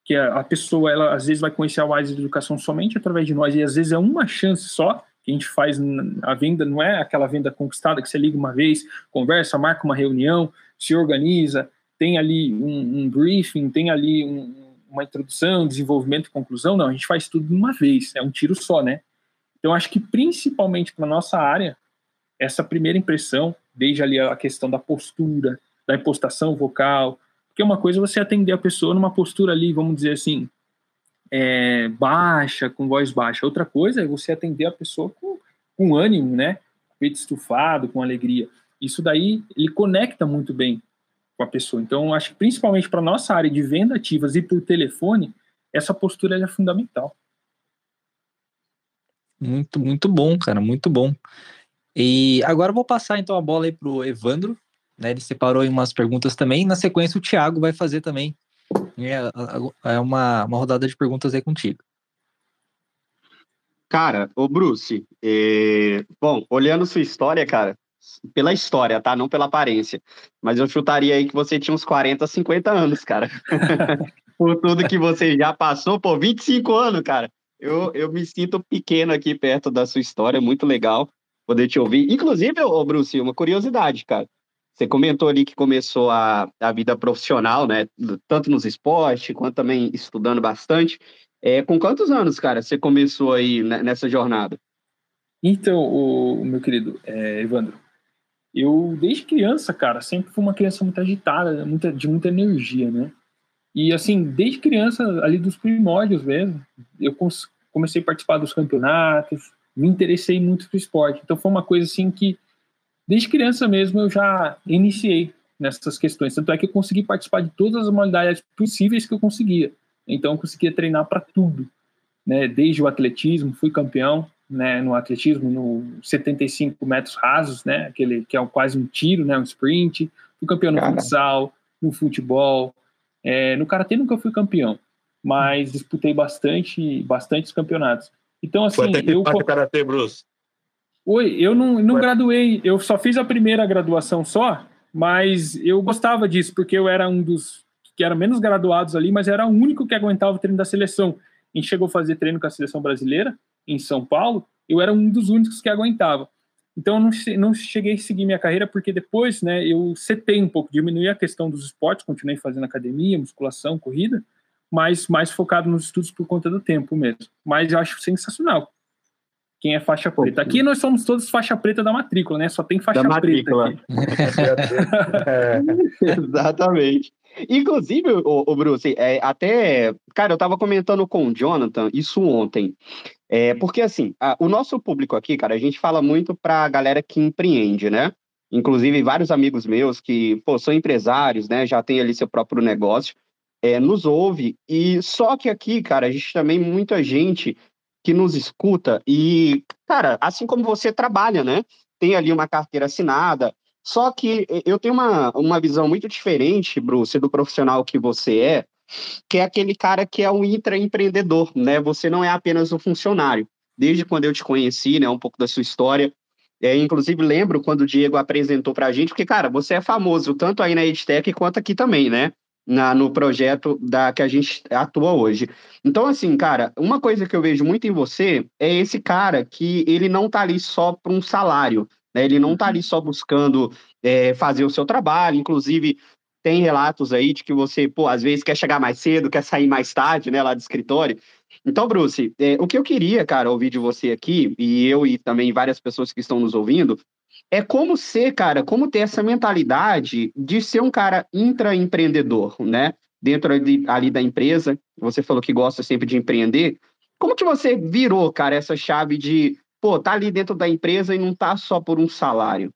que a, pessoa, ela às vezes vai conhecer a Wiser Educação somente através de nós, e às vezes é uma chance só, que a gente faz a venda não é aquela venda conquistada que você liga uma vez, conversa, marca uma reunião, se organiza, tem ali um, um briefing, tem ali um, uma introdução, desenvolvimento conclusão. Não, a gente faz tudo de uma vez, é um tiro só, né? Então, acho que principalmente para nossa área, essa primeira impressão, desde ali a questão da postura, da impostação vocal, porque uma coisa é você atender a pessoa numa postura ali, vamos dizer assim, é, baixa, com voz baixa. Outra coisa é você atender a pessoa com, com ânimo, né? Peito estufado, com alegria. Isso daí, ele conecta muito bem com a pessoa. Então, acho que principalmente para nossa área de venda ativas e por telefone, essa postura é fundamental. Muito, muito bom, cara, muito bom. E agora eu vou passar então a bola aí pro Evandro, né? Ele separou aí umas perguntas também. Na sequência, o Thiago vai fazer também é, é uma, uma rodada de perguntas aí contigo. Cara, ô Bruce, é... bom, olhando sua história, cara, pela história, tá? Não pela aparência. Mas eu chutaria aí que você tinha uns 40, 50 anos, cara. *laughs* Por tudo que você já passou, pô, 25 anos, cara. Eu, eu me sinto pequeno aqui perto da sua história, muito legal poder te ouvir. Inclusive, ô Bruce, uma curiosidade, cara. Você comentou ali que começou a, a vida profissional, né? Tanto nos esportes quanto também estudando bastante. É, com quantos anos, cara, você começou aí nessa jornada? Então, o, meu querido é, Evandro, eu desde criança, cara, sempre fui uma criança muito agitada, muita, de muita energia, né? E assim, desde criança, ali dos primórdios mesmo, eu comecei a participar dos campeonatos, me interessei muito pro esporte. Então foi uma coisa assim que Desde criança mesmo eu já iniciei nessas questões, tanto é que eu consegui participar de todas as modalidades possíveis que eu conseguia. Então eu conseguia treinar para tudo, né? Desde o atletismo, fui campeão, né, no atletismo no 75 metros rasos, né, aquele que é quase um tiro, né, um sprint. Fui campeão no Cara. futsal, no futebol, é, no karatê nunca fui campeão, mas disputei bastante, bastantes campeonatos. Então assim, Foi até que eu karatê, Bruce. Oi, eu não, não graduei, eu só fiz a primeira graduação só, mas eu gostava disso, porque eu era um dos que era menos graduados ali, mas era o único que aguentava o treino da seleção. A gente chegou a fazer treino com a seleção brasileira em São Paulo, eu era um dos únicos que aguentava. Então eu não, não cheguei a seguir minha carreira, porque depois né, eu setei um pouco, diminuí a questão dos esportes, continuei fazendo academia, musculação, corrida, mas mais focado nos estudos por conta do tempo mesmo. Mas eu acho sensacional quem é faixa preta. Aqui nós somos todos faixa preta da matrícula, né? Só tem faixa preta aqui. *laughs* é. Exatamente. Inclusive, o, o Bruce, é, até. Cara, eu tava comentando com o Jonathan isso ontem. É, porque, assim, a, o nosso público aqui, cara, a gente fala muito para a galera que empreende, né? Inclusive, vários amigos meus que, pô, são empresários, né? Já tem ali seu próprio negócio, é, nos ouve. E só que aqui, cara, a gente também, muita gente que nos escuta e, cara, assim como você trabalha, né? Tem ali uma carteira assinada, só que eu tenho uma, uma visão muito diferente, Bruce, do profissional que você é, que é aquele cara que é um intraempreendedor, né? Você não é apenas um funcionário. Desde quando eu te conheci, né, um pouco da sua história, é, inclusive lembro quando o Diego apresentou para a gente, porque, cara, você é famoso tanto aí na EdTech quanto aqui também, né? Na, no projeto da que a gente atua hoje. Então, assim, cara, uma coisa que eu vejo muito em você é esse cara que ele não tá ali só para um salário, né? Ele não tá ali só buscando é, fazer o seu trabalho, inclusive tem relatos aí de que você, pô, às vezes quer chegar mais cedo, quer sair mais tarde, né, lá do escritório. Então, Bruce, é, o que eu queria, cara, ouvir de você aqui, e eu e também várias pessoas que estão nos ouvindo, é como ser, cara, como ter essa mentalidade de ser um cara intraempreendedor, né? Dentro ali, ali da empresa, você falou que gosta sempre de empreender. Como que você virou, cara, essa chave de, pô, tá ali dentro da empresa e não tá só por um salário?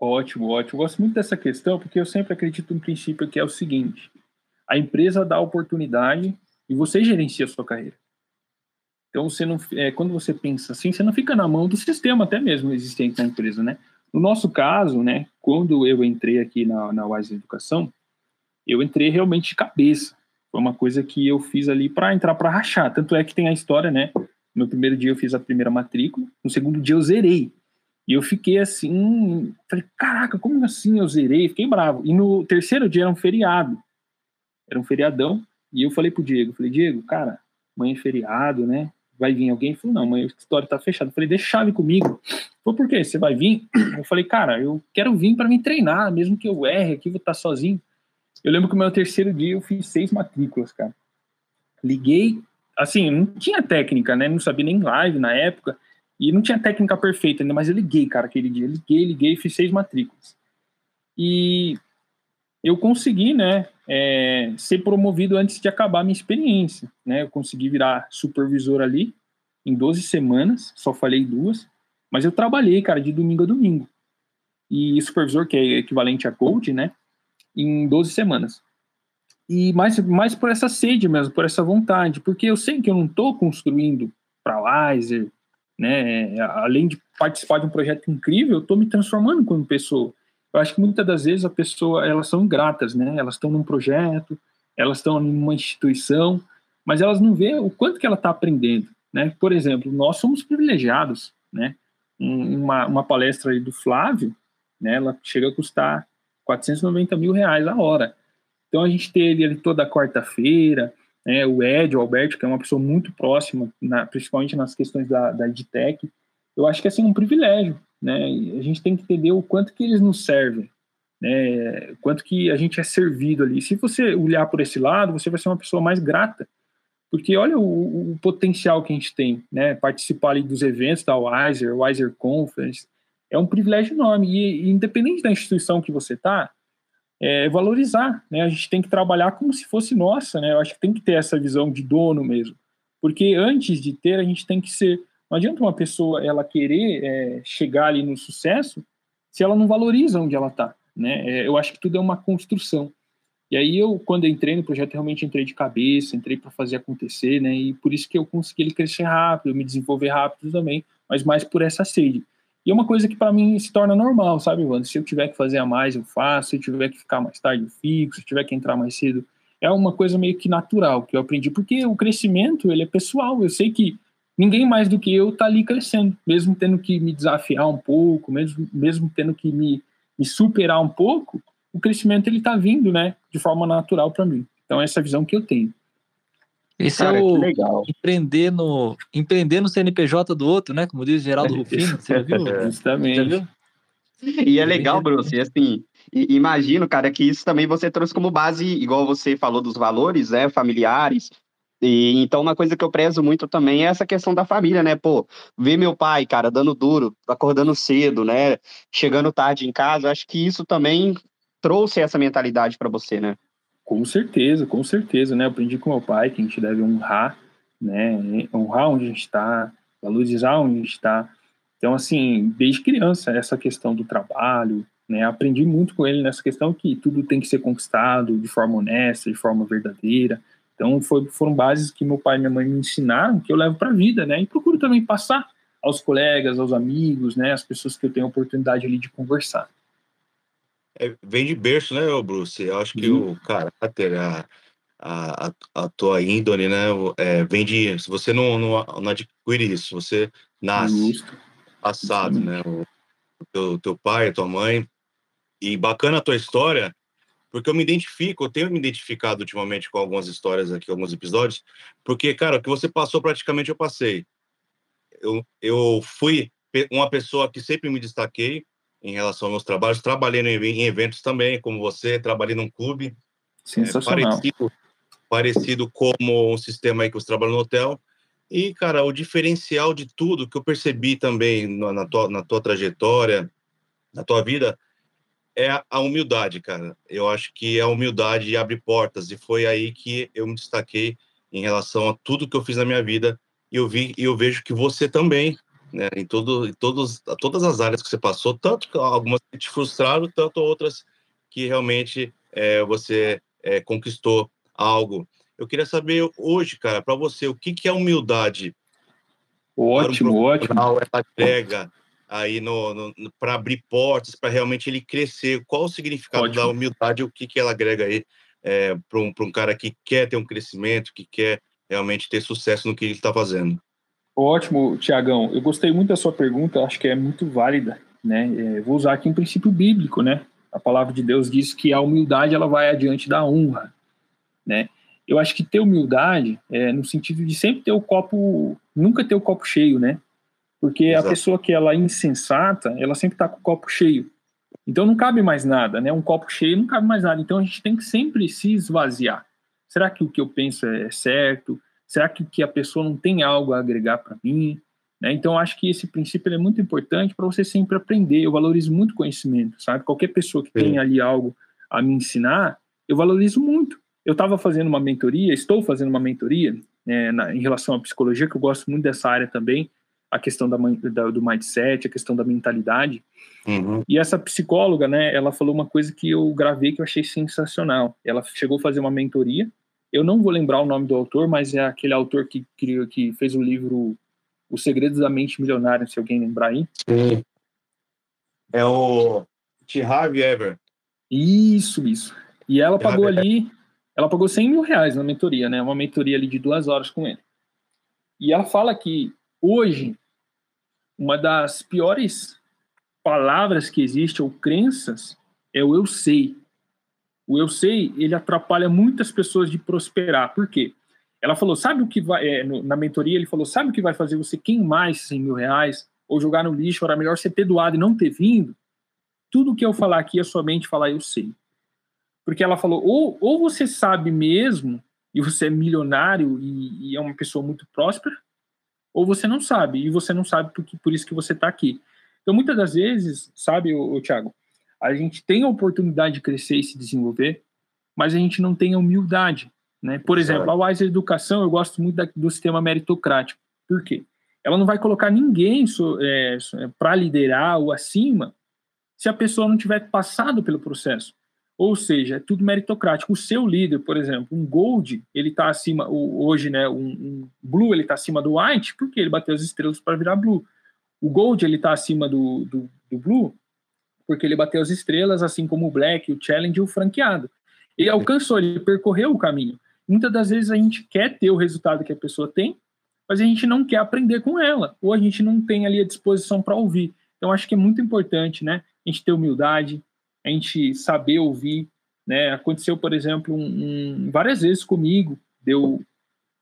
Ótimo, ótimo. Gosto muito dessa questão porque eu sempre acredito no princípio que é o seguinte: a empresa dá oportunidade e você gerencia a sua carreira. Então, você não, é, quando você pensa assim, você não fica na mão do sistema até mesmo existente na empresa, né? No nosso caso, né, quando eu entrei aqui na, na Wise Educação, eu entrei realmente de cabeça. Foi uma coisa que eu fiz ali para entrar para rachar. Tanto é que tem a história, né? No primeiro dia eu fiz a primeira matrícula, no segundo dia eu zerei. E eu fiquei assim, falei, caraca, como assim eu zerei? Fiquei bravo. E no terceiro dia era um feriado. Era um feriadão. E eu falei pro Diego, falei, Diego, cara, mãe é feriado, né? Vai vir alguém? Ele falou, não, mãe, a história tá fechada. Eu falei, deixa chave comigo. Falei, por quê? Você vai vir? Eu falei, cara, eu quero vir para me treinar, mesmo que eu erre aqui, vou estar tá sozinho. Eu lembro que no meu terceiro dia eu fiz seis matrículas, cara. Liguei, assim, não tinha técnica, né? Não sabia nem live na época. E não tinha técnica perfeita ainda, mas eu liguei, cara, aquele dia. Liguei, liguei, fiz seis matrículas. E eu consegui, né, é, ser promovido antes de acabar a minha experiência, né? Eu consegui virar supervisor ali em 12 semanas, só falei duas, mas eu trabalhei, cara, de domingo a domingo. E supervisor, que é equivalente a coach, né, em 12 semanas. E mais, mais por essa sede mesmo, por essa vontade, porque eu sei que eu não estou construindo para Wiser, né? Além de participar de um projeto incrível, eu estou me transformando como pessoa. Eu acho que muitas das vezes a pessoa, elas são ingratas, né? Elas estão num projeto, elas estão em uma instituição, mas elas não vê o quanto que ela está aprendendo, né? Por exemplo, nós somos privilegiados, né? Uma, uma palestra aí do Flávio, né? Ela chega a custar 490 mil reais a hora. Então a gente teve ali toda quarta-feira, né, o Ed, o Alberto, que é uma pessoa muito próxima, na, principalmente nas questões da, da EdTech, eu acho que é assim, um privilégio, né, a gente tem que entender o quanto que eles nos servem, né, quanto que a gente é servido ali. Se você olhar por esse lado, você vai ser uma pessoa mais grata, porque olha o, o potencial que a gente tem, né, participar ali dos eventos da Wiser, Wiser Conference, é um privilégio enorme, e, e independente da instituição que você está, é, valorizar, né? A gente tem que trabalhar como se fosse nossa, né? Eu acho que tem que ter essa visão de dono mesmo, porque antes de ter a gente tem que ser. Não adianta uma pessoa ela querer é, chegar ali no sucesso se ela não valoriza onde ela está, né? É, eu acho que tudo é uma construção. E aí eu, quando entrei no projeto, realmente entrei de cabeça, entrei para fazer acontecer, né? E por isso que eu consegui ele crescer rápido, me desenvolver rápido também, mas mais por essa sede. E é uma coisa que para mim se torna normal, sabe, Ivan? Se eu tiver que fazer a mais, eu faço. Se eu tiver que ficar mais tarde, eu fico. Se eu tiver que entrar mais cedo, é uma coisa meio que natural que eu aprendi. Porque o crescimento, ele é pessoal. Eu sei que ninguém mais do que eu tá ali crescendo. Mesmo tendo que me desafiar um pouco, mesmo, mesmo tendo que me, me superar um pouco, o crescimento, ele tá vindo, né? De forma natural para mim. Então, essa é a visão que eu tenho. Esse Cara, é o empreender no, empreender no CNPJ do outro, né? Como diz Geraldo *laughs* Rufino, você *laughs* viu? Justamente. Já viu? E é legal, Bruce, e assim, imagino, cara, que isso também você trouxe como base, igual você falou dos valores, né, familiares, e então uma coisa que eu prezo muito também é essa questão da família, né, pô, ver meu pai, cara, dando duro, acordando cedo, né, chegando tarde em casa, acho que isso também trouxe essa mentalidade para você, né? Com certeza, com certeza, né? Aprendi com meu pai que a gente deve honrar, né? Honrar onde a gente está, valorizar onde a gente está. Então, assim, desde criança, essa questão do trabalho, né, aprendi muito com ele nessa questão que tudo tem que ser conquistado de forma honesta, de forma verdadeira. Então, foi, foram bases que meu pai e minha mãe me ensinaram, que eu levo para a vida, né, e procuro também passar aos colegas, aos amigos, né, as pessoas que eu tenho a oportunidade ali de conversar. É, vem de berço, né, Bruce? Eu acho que uhum. o caráter, a, a, a, tua índole, né, é, vem de. Se você não, não, não adquire isso, você nasce Justo. passado, né? O, o teu, teu pai, a tua mãe. E bacana a tua história, porque eu me identifico, eu tenho me identificado ultimamente com algumas histórias aqui, alguns episódios, porque, cara, o que você passou praticamente eu passei. Eu, eu fui uma pessoa que sempre me destaquei, em relação aos meus trabalhos. Trabalhei em eventos também, como você, trabalhei num clube. Sensacional. É, parecido, parecido como um sistema aí que você trabalha no hotel. E, cara, o diferencial de tudo que eu percebi também na, tua, na tua trajetória, na tua vida, é a humildade, cara. Eu acho que a humildade abre portas. E foi aí que eu me destaquei em relação a tudo que eu fiz na minha vida. E eu vi e eu vejo que você também né, em, todo, em todos, todas as áreas que você passou, tanto algumas que te frustraram, tanto outras que realmente é, você é, conquistou algo. Eu queria saber hoje, cara, para você, o que, que é humildade? Ótimo, um ótimo. Ela agrega aí no, no para abrir portas, para realmente ele crescer. Qual o significado ótimo. da humildade? O que, que ela agrega aí é, para um, um cara que quer ter um crescimento, que quer realmente ter sucesso no que ele está fazendo? Ótimo, Tiagão. Eu gostei muito da sua pergunta, acho que é muito válida. Né? É, vou usar aqui um princípio bíblico, né? A palavra de Deus diz que a humildade ela vai adiante da honra, né? Eu acho que ter humildade é no sentido de sempre ter o copo, nunca ter o copo cheio, né? Porque Exato. a pessoa que ela é insensata, ela sempre está com o copo cheio. Então não cabe mais nada, né? Um copo cheio não cabe mais nada. Então a gente tem que sempre se esvaziar. Será que o que eu penso é certo? Será que, que a pessoa não tem algo a agregar para mim? Né? Então, acho que esse princípio é muito importante para você sempre aprender. Eu valorizo muito conhecimento, sabe? Qualquer pessoa que Sim. tem ali algo a me ensinar, eu valorizo muito. Eu estava fazendo uma mentoria, estou fazendo uma mentoria né, na, em relação à psicologia, que eu gosto muito dessa área também, a questão da, da, do mindset, a questão da mentalidade. Uhum. E essa psicóloga, né, ela falou uma coisa que eu gravei que eu achei sensacional. Ela chegou a fazer uma mentoria eu não vou lembrar o nome do autor, mas é aquele autor que criou, que fez o livro Os Segredos da Mente Milionária, se alguém lembrar aí. Sim. É o T. Harvey Ever. Isso, isso. E ela pagou ali, ela pagou 100 mil reais na mentoria, né? Uma mentoria ali de duas horas com ele. E ela fala que hoje uma das piores palavras que existe ou crenças é o eu sei. O eu sei, ele atrapalha muitas pessoas de prosperar. Por quê? Ela falou, sabe o que vai, é, no, na mentoria, ele falou, sabe o que vai fazer você queimar esses 100 mil reais ou jogar no lixo, era melhor você ter doado e não ter vindo? Tudo que eu falar aqui é somente falar eu sei. Porque ela falou, ou, ou você sabe mesmo, e você é milionário e, e é uma pessoa muito próspera, ou você não sabe, e você não sabe por, por isso que você está aqui. Então, muitas das vezes, sabe, o, o Thiago, a gente tem a oportunidade de crescer e se desenvolver, mas a gente não tem a humildade. Né? Por exemplo, a Wise Educação, eu gosto muito da, do sistema meritocrático. Por quê? Ela não vai colocar ninguém é, para liderar ou acima se a pessoa não tiver passado pelo processo. Ou seja, é tudo meritocrático. O seu líder, por exemplo, um Gold, ele está acima, hoje, né, um, um Blue, ele está acima do White, porque ele bateu as estrelas para virar Blue. O Gold, ele está acima do, do, do Blue, porque ele bateu as estrelas, assim como o Black, o Challenge e o franqueado. Ele alcançou, ele percorreu o caminho. Muitas das vezes a gente quer ter o resultado que a pessoa tem, mas a gente não quer aprender com ela, ou a gente não tem ali a disposição para ouvir. Então, acho que é muito importante, né? A gente ter humildade, a gente saber ouvir, né? Aconteceu, por exemplo, um, um, várias vezes comigo, deu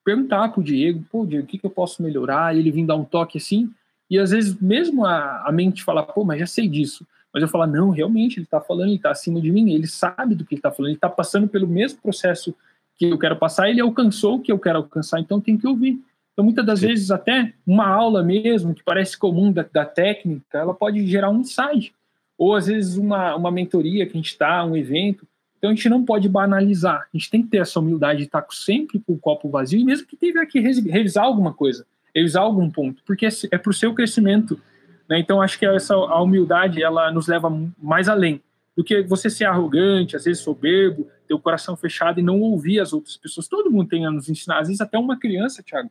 perguntar para o Diego, pô, Diego, o que, que eu posso melhorar? E ele vir dar um toque assim, e às vezes mesmo a, a mente falar, pô, mas já sei disso mas eu falar, não, realmente, ele está falando, ele está acima de mim, ele sabe do que ele está falando, ele está passando pelo mesmo processo que eu quero passar, ele alcançou o que eu quero alcançar, então tem que ouvir. Então, muitas das Sim. vezes, até uma aula mesmo, que parece comum da, da, técnica, ela pode gerar um insight. Ou, às vezes, uma, uma mentoria que a gente está, um evento. Então, a gente não pode banalizar. A gente tem que ter essa humildade de estar sempre com o copo vazio, e mesmo que tenha que revisar alguma coisa. eles algum ponto, porque é, é para o seu crescimento. Né? Então, acho que essa a humildade ela nos leva mais além do que você ser arrogante, às vezes soberbo, ter o coração fechado e não ouvir as outras pessoas. Todo mundo tem a nos ensinar. Às vezes até uma criança, Thiago,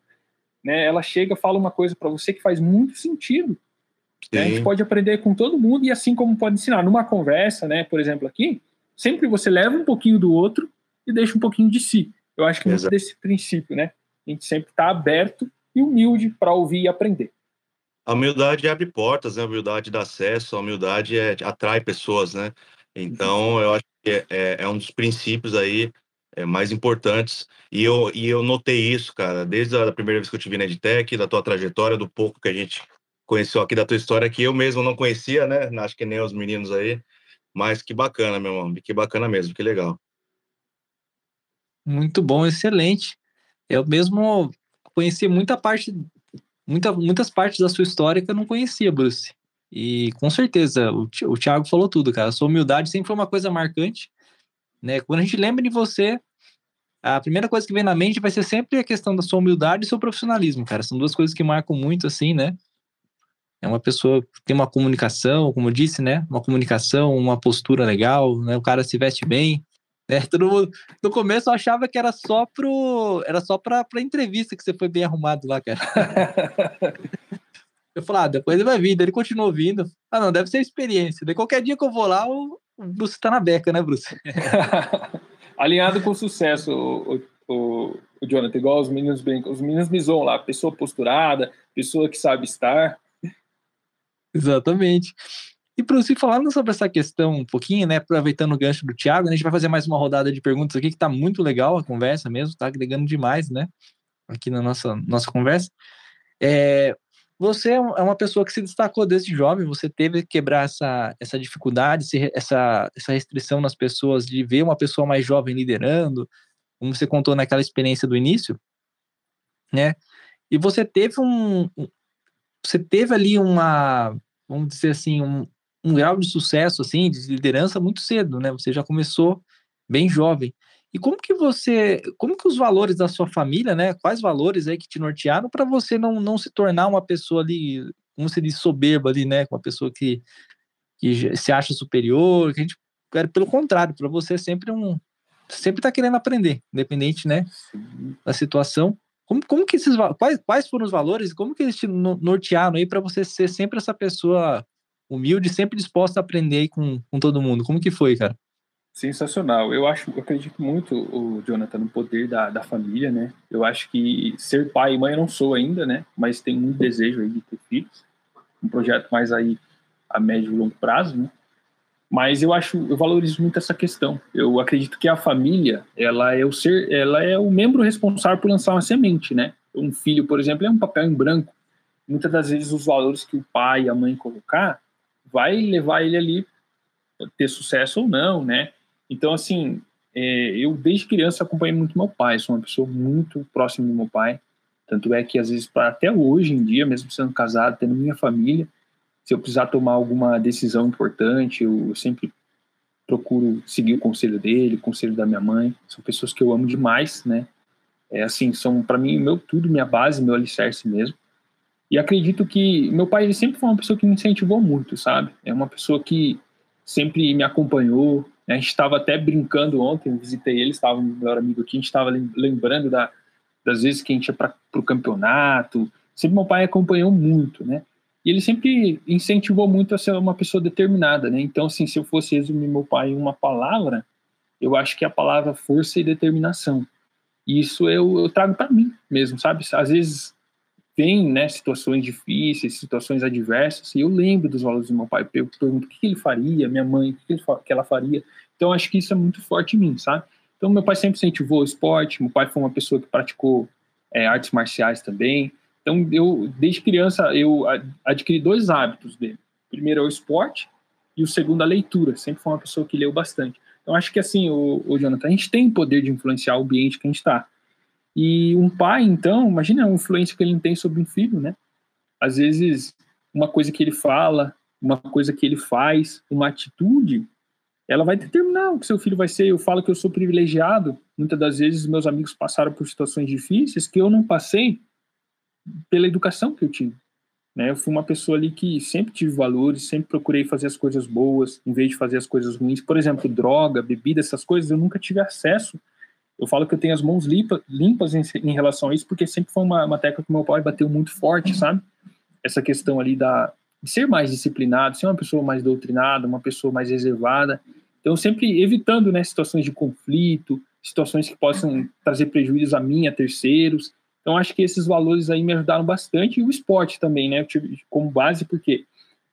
né? Ela chega, fala uma coisa para você que faz muito sentido. Né? A gente pode aprender com todo mundo e assim como pode ensinar numa conversa, né? Por exemplo, aqui, sempre você leva um pouquinho do outro e deixa um pouquinho de si. Eu acho que é muito desse princípio, né? A gente sempre está aberto e humilde para ouvir e aprender. A humildade abre portas, né? A humildade dá acesso, a humildade é, atrai pessoas, né? Então, eu acho que é, é, é um dos princípios aí é, mais importantes. E eu, e eu notei isso, cara, desde a primeira vez que eu te vi na EdTech, da tua trajetória, do pouco que a gente conheceu aqui da tua história, que eu mesmo não conhecia, né? Acho que nem os meninos aí. Mas que bacana, meu irmão. Que bacana mesmo, que legal. Muito bom, excelente. Eu mesmo conheci muita parte, muita, muitas partes da sua história que eu não conhecia, Bruce. E com certeza, o, o Thiago falou tudo, cara. A sua humildade sempre foi uma coisa marcante. Né? Quando a gente lembra de você, a primeira coisa que vem na mente vai ser sempre a questão da sua humildade e seu profissionalismo, cara. São duas coisas que marcam muito, assim, né? É uma pessoa que tem uma comunicação, como eu disse, né? Uma comunicação, uma postura legal, né? O cara se veste bem, né? *laughs* Todo mundo, no começo eu achava que era só pro, era só pra entrevista que você foi bem arrumado lá, cara. *laughs* Eu falei, ah, depois ele vai vir. Ele continuou vindo. Ah, não, deve ser experiência. Daí qualquer dia que eu vou lá, o, Bruce tá na beca, né, Bruce? *laughs* Alinhado com sucesso, o, o, o Jonathan, igual os meninos brincam. Os meninos me zoam lá, pessoa posturada, pessoa que sabe estar. Exatamente. E Bruce, falando sobre essa questão um pouquinho, né, aproveitando o gancho do Thiago, a gente vai fazer mais uma rodada de perguntas aqui, que tá muito legal a conversa mesmo, tá agregando demais, né, aqui na nossa, nossa conversa. É, você é, é uma pessoa que se destacou desde jovem, você teve que quebrar essa, essa dificuldade, essa, essa restrição nas pessoas de ver uma pessoa mais jovem liderando, como você contou naquela experiência do início, né? E você teve um, você teve ali uma, vamos dizer assim, um, um grau de sucesso, assim, de liderança muito cedo, né? Você já começou bem jovem. E como que você, como que os valores da sua família, né? Quais valores aí que te nortearam para você não, não se tornar uma pessoa ali, como se diz, soberba ali, né? Uma pessoa que, que se acha superior, que a gente, pelo contrário, para você é sempre um, sempre está querendo aprender, independente, né, da situação. Como, como que esses, quais, quais foram os valores, como que eles te nortearam aí para você ser sempre essa pessoa humilde, sempre disposta a aprender com, com todo mundo? Como que foi, cara? Sensacional. Eu acho, eu acredito muito, o Jonathan, no poder da, da família, né? Eu acho que ser pai e mãe eu não sou ainda, né? Mas tenho muito desejo aí de ter filhos. Um projeto mais aí a médio e longo prazo, né? Mas eu acho, eu valorizo muito essa questão. Eu acredito que a família, ela é o ser, ela é o membro responsável por lançar uma semente, né? Um filho, por exemplo, é um papel em branco. Muitas das vezes os valores que o pai e a mãe colocar vai levar ele ali ter sucesso ou não, né? Então, assim, é, eu desde criança acompanhei muito meu pai, sou uma pessoa muito próxima do meu pai. Tanto é que, às vezes, até hoje em dia, mesmo sendo casado, tendo minha família, se eu precisar tomar alguma decisão importante, eu, eu sempre procuro seguir o conselho dele, o conselho da minha mãe. São pessoas que eu amo demais, né? É assim, são para mim meu tudo, minha base, meu alicerce mesmo. E acredito que meu pai ele sempre foi uma pessoa que me incentivou muito, sabe? É uma pessoa que sempre me acompanhou, a gente estava até brincando ontem, visitei ele, estava meu melhor amigo aqui, a gente estava lembrando da, das vezes que a gente ia para o campeonato. Sempre meu pai acompanhou muito, né? E ele sempre incentivou muito a ser uma pessoa determinada, né? Então, assim, se eu fosse resumir meu pai em uma palavra, eu acho que a palavra força e determinação. E isso eu, eu trago para mim mesmo, sabe? Às vezes vem né, situações difíceis, situações adversas, e eu lembro dos valores do meu pai, eu pergunto o que ele faria, minha mãe, o que, que ela faria. Então, acho que isso é muito forte em mim, sabe? Então, meu pai sempre incentivou o esporte, meu pai foi uma pessoa que praticou é, artes marciais também. Então, eu, desde criança, eu adquiri dois hábitos dele. O primeiro é o esporte e o segundo a leitura. Sempre foi uma pessoa que leu bastante. Então, acho que assim, o, o Jonathan, a gente tem o poder de influenciar o ambiente que a gente está. E um pai, então, imagina a influência que ele tem sobre um filho, né? Às vezes, uma coisa que ele fala, uma coisa que ele faz, uma atitude, ela vai determinar o que seu filho vai ser. Eu falo que eu sou privilegiado. Muitas das vezes, meus amigos passaram por situações difíceis que eu não passei. pela educação que eu tive. Né? Eu fui uma pessoa ali que sempre tive valores, sempre procurei fazer as coisas boas, em vez de fazer as coisas ruins. Por exemplo, droga, bebida, essas coisas, eu nunca tive acesso. Eu falo que eu tenho as mãos limpa, limpas em, em, relação a isso, porque sempre foi uma, uma tecla que meu pai bateu muito forte, sabe? Essa questão ali da, de ser mais disciplinado, ser uma pessoa mais doutrinada, uma pessoa mais reservada. Então, sempre evitando né, situações de conflito, situações que possam trazer prejuízos a mim, a terceiros. Então, acho que esses valores aí me ajudaram bastante. E o esporte também, né? Eu tive como base, porque,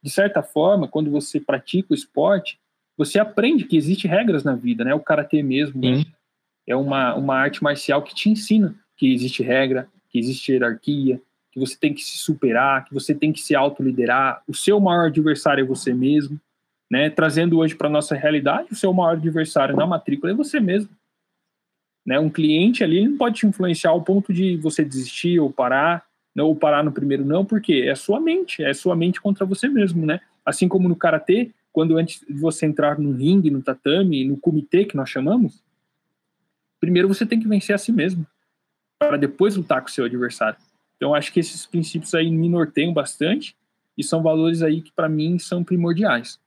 de certa forma, quando você pratica o esporte, você aprende que existem regras na vida, né? O karatê mesmo, né? É uma, uma arte marcial que te ensina que existe regra, que existe hierarquia, que você tem que se superar, que você tem que se autoliderar. O seu maior adversário é você mesmo. Né? Trazendo hoje para nossa realidade, o seu maior adversário na matrícula é você mesmo. Né? Um cliente ali não pode te influenciar ao ponto de você desistir ou parar, não, ou parar no primeiro não, porque é sua mente, é sua mente contra você mesmo, né? Assim como no karatê, quando antes de você entrar no ringue, no tatame, no comitê que nós chamamos, primeiro você tem que vencer a si mesmo, para depois lutar com o seu adversário. Então acho que esses princípios aí me norteiam bastante e são valores aí que para mim são primordiais.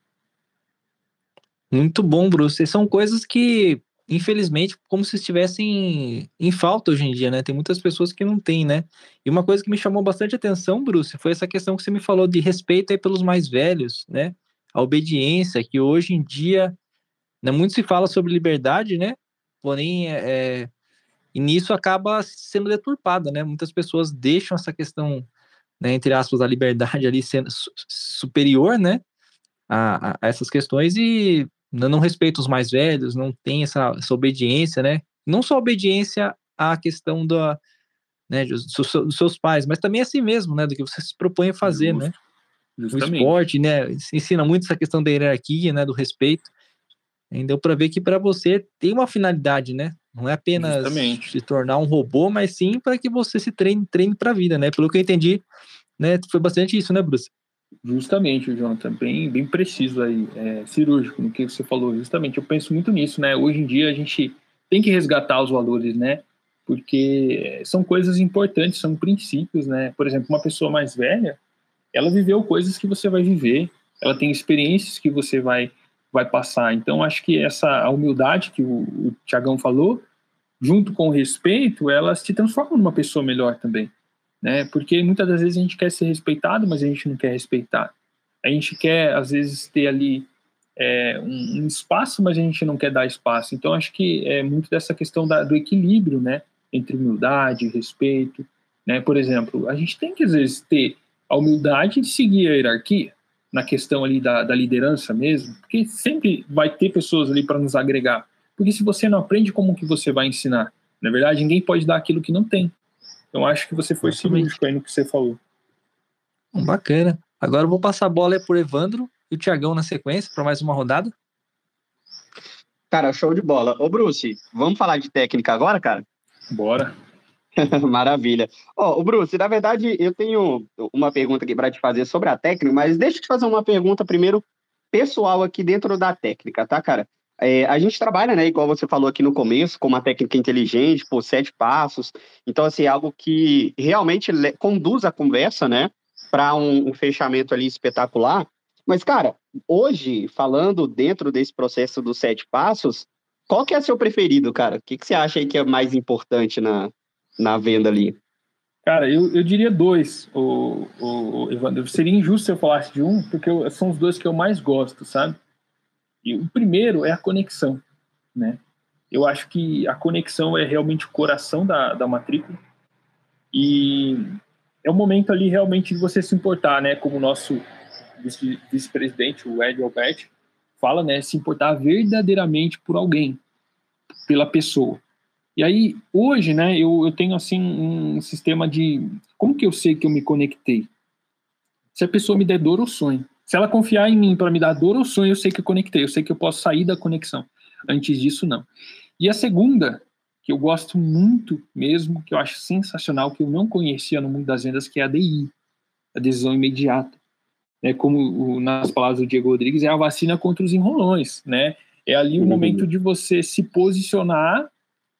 Muito bom, Bruce. E são coisas que infelizmente, como se estivessem em falta hoje em dia, né? Tem muitas pessoas que não têm, né? E uma coisa que me chamou bastante atenção, Bruce, foi essa questão que você me falou de respeito aí pelos mais velhos, né? A obediência, que hoje em dia, né, muito se fala sobre liberdade, né? Porém, é, e nisso acaba sendo deturpada, né? Muitas pessoas deixam essa questão, né, entre aspas, da liberdade ali sendo superior, né? A, a, essas questões e não respeita os mais velhos, não tem essa, essa obediência, né? Não só obediência à questão da, né, dos, dos, seus pais, mas também a si mesmo, né? Do que você se propõe a fazer, Justo. né? Justamente. O esporte, né? Ensina muito essa questão da hierarquia, né? Do respeito. Deu para ver que para você tem uma finalidade, né? Não é apenas Justamente. se tornar um robô, mas sim para que você se treine, treine para a vida, né? Pelo que eu entendi, né? Foi bastante isso, né, Bruce? Justamente, Jonathan, bem, bem preciso aí, é, cirúrgico no que você falou. Justamente, eu penso muito nisso, né? Hoje em dia a gente tem que resgatar os valores, né? Porque são coisas importantes, são princípios, né? Por exemplo, uma pessoa mais velha, ela viveu coisas que você vai viver, ela tem experiências que você vai vai passar. Então, acho que essa humildade que o, o Tiagão falou, junto com o respeito, elas te transformam numa pessoa melhor também né? Porque muitas das vezes a gente quer ser respeitado, mas a gente não quer respeitar. A gente quer, às vezes, ter ali é, um, um, espaço, mas a gente não quer dar espaço. Então, acho que é muito dessa questão da, do equilíbrio, né? Entre humildade e respeito, né? Por exemplo, a gente tem que, às vezes, ter a humildade de seguir a hierarquia na questão ali da, da liderança mesmo, porque sempre vai ter pessoas ali para nos agregar. Porque se você não aprende, como que você vai ensinar? Na verdade, ninguém pode dar aquilo que não tem. Então acho que você foi cirúrgico aí no que você falou. Bacana. Agora eu vou passar a bola para o Evandro e o Tiagão na sequência para mais uma rodada. Cara, show de bola. Ô, Bruce, vamos falar de técnica agora, cara? Bora. *laughs* Maravilha. Ó, oh, Bruce, na verdade, eu tenho uma pergunta aqui para te fazer sobre a técnica, mas deixa eu te fazer uma pergunta primeiro pessoal aqui dentro da técnica, tá, cara? É, a gente trabalha, né, igual você falou aqui no começo, com uma técnica inteligente, por sete passos. Então, assim, é algo que realmente conduz a conversa, né, para um, um, fechamento ali espetacular. Mas, cara, hoje, falando dentro desse processo dos sete passos, qual que é seu preferido, cara? O que, que você acha aí que é mais importante na, na venda ali? Cara, eu, eu diria dois, o, o, o Evandro. Seria injusto se eu falasse de um, porque eu, são os dois que eu mais gosto, sabe? E o primeiro é a conexão, né? Eu acho que a conexão é realmente o coração da, da matrícula e é o momento ali realmente de você se importar, né? Como o nosso vice-presidente, o Ed Albert, fala, né? Se importar verdadeiramente por alguém, pela pessoa. E aí, hoje, né, eu, eu tenho, assim, um sistema de... Como que eu sei que eu me conectei? Se a pessoa me der dor ou sonho. Se ela confiar em mim para me dar dor ou sonho, eu sei que eu conectei, eu sei que eu posso sair da conexão. Antes disso, não. E a segunda, que eu gosto muito mesmo, que eu acho sensacional, que eu não conhecia no mundo das vendas, que é a DI, a decisão imediata. É como nas palavras do Diego Rodrigues, é a vacina contra os enrolões, né? É ali o momento de você se posicionar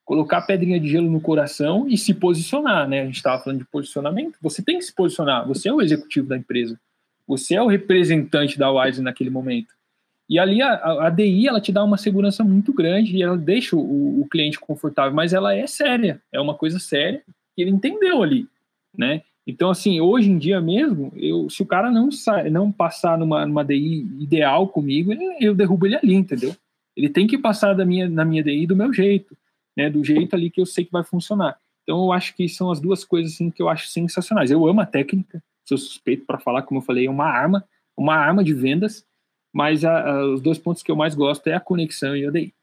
colocar pedrinha de gelo no coração e se posicionar, né? A gente estava falando de posicionamento. Você tem que se posicionar. Você é o executivo da empresa. Você é o representante da Wise naquele momento. E ali a, a, DI ela te dá uma segurança muito grande e ela deixa o, o, cliente confortável, mas ela é séria, é uma coisa séria que ele entendeu ali, né? Então assim, hoje em dia mesmo, eu, se o cara não não passar numa, numa DI ideal comigo, eu derrubo ele ali, entendeu? Ele tem que passar da minha, na minha DI do meu jeito né, do jeito ali que eu sei que vai funcionar. Então eu acho que são as duas coisas assim que eu acho sensacionais. Eu amo a técnica, sou suspeito para falar, como eu falei, é uma arma, uma arma de vendas, mas a, a, os dois pontos que eu mais gosto é a conexão e o DI.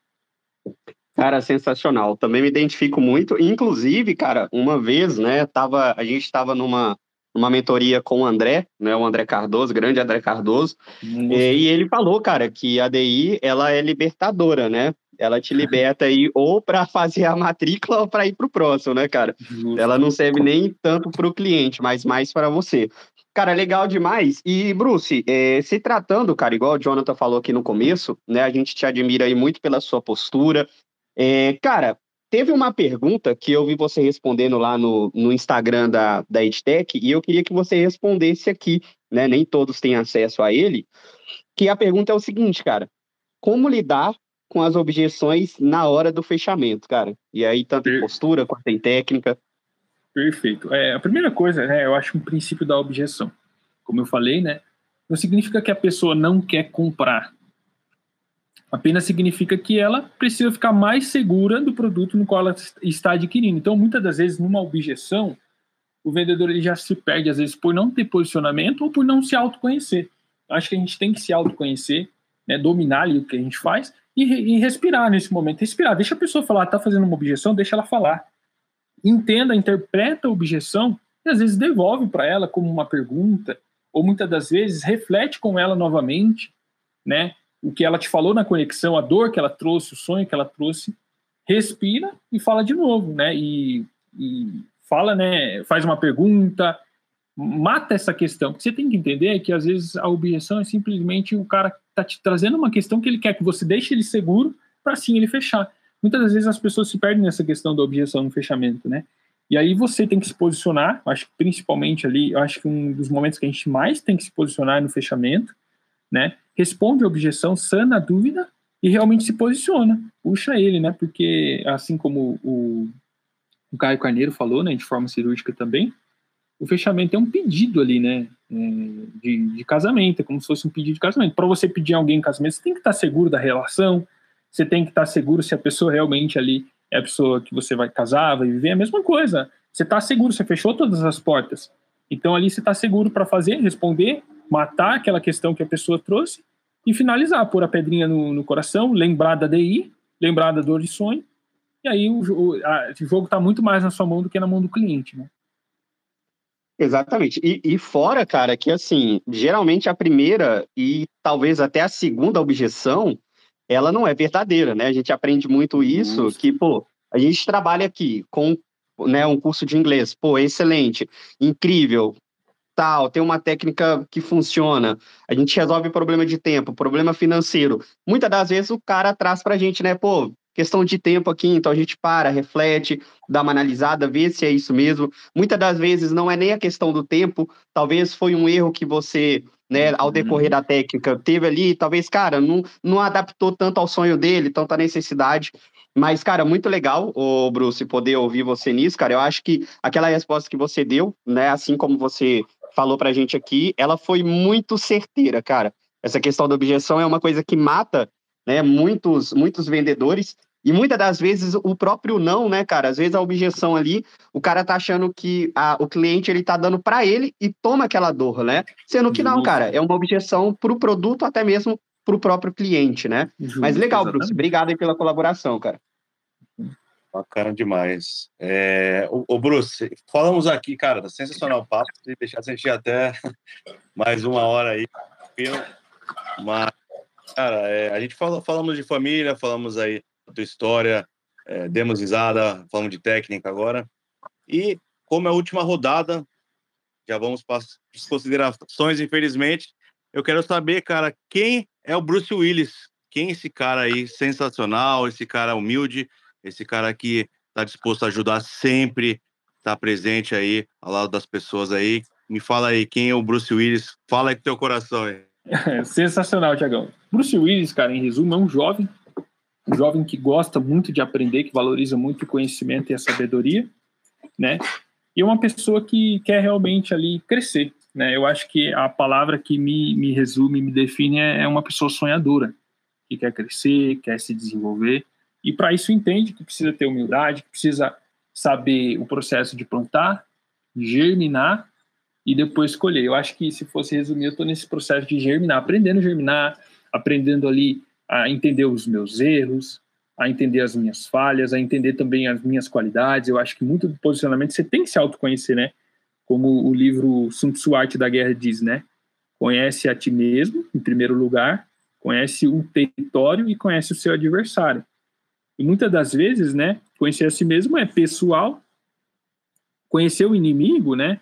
Cara, sensacional. Também me identifico muito. Inclusive, cara, uma vez, né, tava, a gente estava numa, numa mentoria com o André, né, o André Cardoso, grande André Cardoso, e, e, ele falou, cara, que a DI, ela é libertadora, né? Ela te liberta aí ou para fazer a matrícula ou para ir para o próximo, né, cara? Justo. Ela não serve nem tanto para o cliente, mas mais para você. Cara, legal demais. E, Bruce, é, se tratando, cara, igual o Jonathan falou aqui no começo, né, a gente te admira aí muito pela sua postura. É, cara, teve uma pergunta que eu vi você respondendo lá no, no Instagram da, da EdTech e eu queria que você respondesse aqui, né? Nem todos têm acesso a ele. Que a pergunta é o seguinte, cara: como lidar com as objeções na hora do fechamento, cara. E aí, tanto em postura quanto em técnica. Perfeito. É, a primeira coisa, né, eu acho um princípio da objeção. Como eu falei, né, não significa que a pessoa não quer comprar. Apenas significa que ela precisa ficar mais segura do produto no qual ela está adquirindo. Então, muitas das vezes, numa objeção, o vendedor ele já se perde, às vezes, por não ter posicionamento ou por não se autoconhecer. Acho que a gente tem que se autoconhecer, né, dominar ali o que a gente faz e, e, respirar nesse momento. Respirar, deixa a pessoa falar, está fazendo uma objeção, deixa ela falar. Entenda, interpreta a objeção e às vezes devolve para ela como uma pergunta, ou muitas das vezes reflete com ela novamente, né? O que ela te falou na conexão, a dor que ela trouxe, o sonho que ela trouxe, respira e fala de novo, né? E, e fala, né? Faz uma pergunta, mata essa questão. O que você tem que entender é que às vezes a objeção é simplesmente o cara tá te trazendo uma questão que ele quer que você deixe ele seguro para assim ele fechar. Muitas das vezes as pessoas se perdem nessa questão da objeção no fechamento, né? E aí você tem que se posicionar, acho que principalmente ali, acho que um dos momentos que a gente mais tem que se posicionar é no fechamento, né? Responde a objeção, sana a dúvida e realmente se posiciona, puxa ele, né? Porque assim como o, o Caio Carneiro falou, né, de forma cirúrgica também, o fechamento é um pedido ali, né? É, de, de, casamento, é como se fosse um pedido de casamento. Para você pedir alguém em casamento, você tem que estar seguro da relação, você tem que estar seguro se a pessoa realmente ali é a pessoa que você vai casar, vai viver, é a mesma coisa. Você está seguro, você fechou todas as portas. Então ali você está seguro para fazer, responder, matar aquela questão que a pessoa trouxe e finalizar, pôr a pedrinha no, no coração, lembrar da DI, lembrar da dor de sonho, e aí o, o, a, o jogo está muito mais na sua mão do que na mão do cliente, né? Exatamente. E, e, fora, cara, que assim, geralmente a primeira e talvez até a segunda objeção, ela não é verdadeira, né? A gente aprende muito isso, que, pô, a gente trabalha aqui com né, um curso de inglês, pô, excelente, incrível, tal, tem uma técnica que funciona, a gente resolve problema de tempo, problema financeiro. Muitas das vezes o cara traz pra gente, né, pô, questão de tempo aqui, então a gente para, reflete, dá uma analisada, vê se é isso mesmo. Muitas das vezes não é nem a questão do tempo, talvez foi um erro que você, né, ao decorrer da técnica, teve ali, talvez, cara, não, não adaptou tanto ao sonho dele, tanta necessidade. Mas, cara, muito legal, o Bruce, poder ouvir você nisso, cara. Eu acho que aquela resposta que você deu, né, assim como você falou pra gente aqui, ela foi muito certeira, cara. Essa questão da objeção é uma coisa que mata né? Muitos, muitos vendedores. E muitas das vezes o próprio não, né, cara? Às vezes a objeção ali, o cara tá achando que a, o cliente ele tá dando para ele e toma aquela dor, né? Sendo que não, cara, é uma objeção para o produto, até mesmo para o próprio cliente, né? Justo, Mas legal, exatamente. Bruce. Obrigado aí pela colaboração, cara. Bacana demais. É, o, o, Bruce, falamos aqui, cara, tá sensacional o papo. Se deixar assistir até *laughs* mais uma hora aí. Mas Cara, é, a gente fala, falamos de família, falamos aí da tua história, é, demos risada, falamos de técnica agora. E como é a última rodada, já vamos para as considerações, infelizmente. Eu quero saber, cara, quem é o Bruce Willis? Quem é esse cara aí sensacional, esse cara humilde? esse cara que está disposto a ajudar sempre, está presente aí ao lado das pessoas aí. Me fala aí, quem é o Bruce Willis? Fala aí com teu coração aí. *laughs* Sensacional, Tiagão. Bruce Willis, cara, em resumo, é um jovem, um jovem que gosta muito de aprender, que valoriza muito o conhecimento e a sabedoria, né? E é uma pessoa que quer realmente ali crescer, né? Eu acho que a palavra que me, me resume, me define é, é uma pessoa sonhadora, que quer crescer, quer se desenvolver, e para isso entende que precisa ter humildade, que precisa saber o processo de plantar, germinar e depois colher. Eu acho que se fosse resumir, eu estou nesse processo de germinar, aprendendo a germinar, aprendendo ali a entender os meus erros, a entender as minhas falhas, a entender também as minhas qualidades. Eu acho que muito do posicionamento você tem que se autoconhecer, né? Como o livro Sun Tzu Arte da Guerra diz, né? Conhece a ti mesmo, em primeiro lugar, conhece o território e conhece o seu adversário. E muitas das vezes, né, conhecer a si mesmo é pessoal, conhecer o inimigo, né,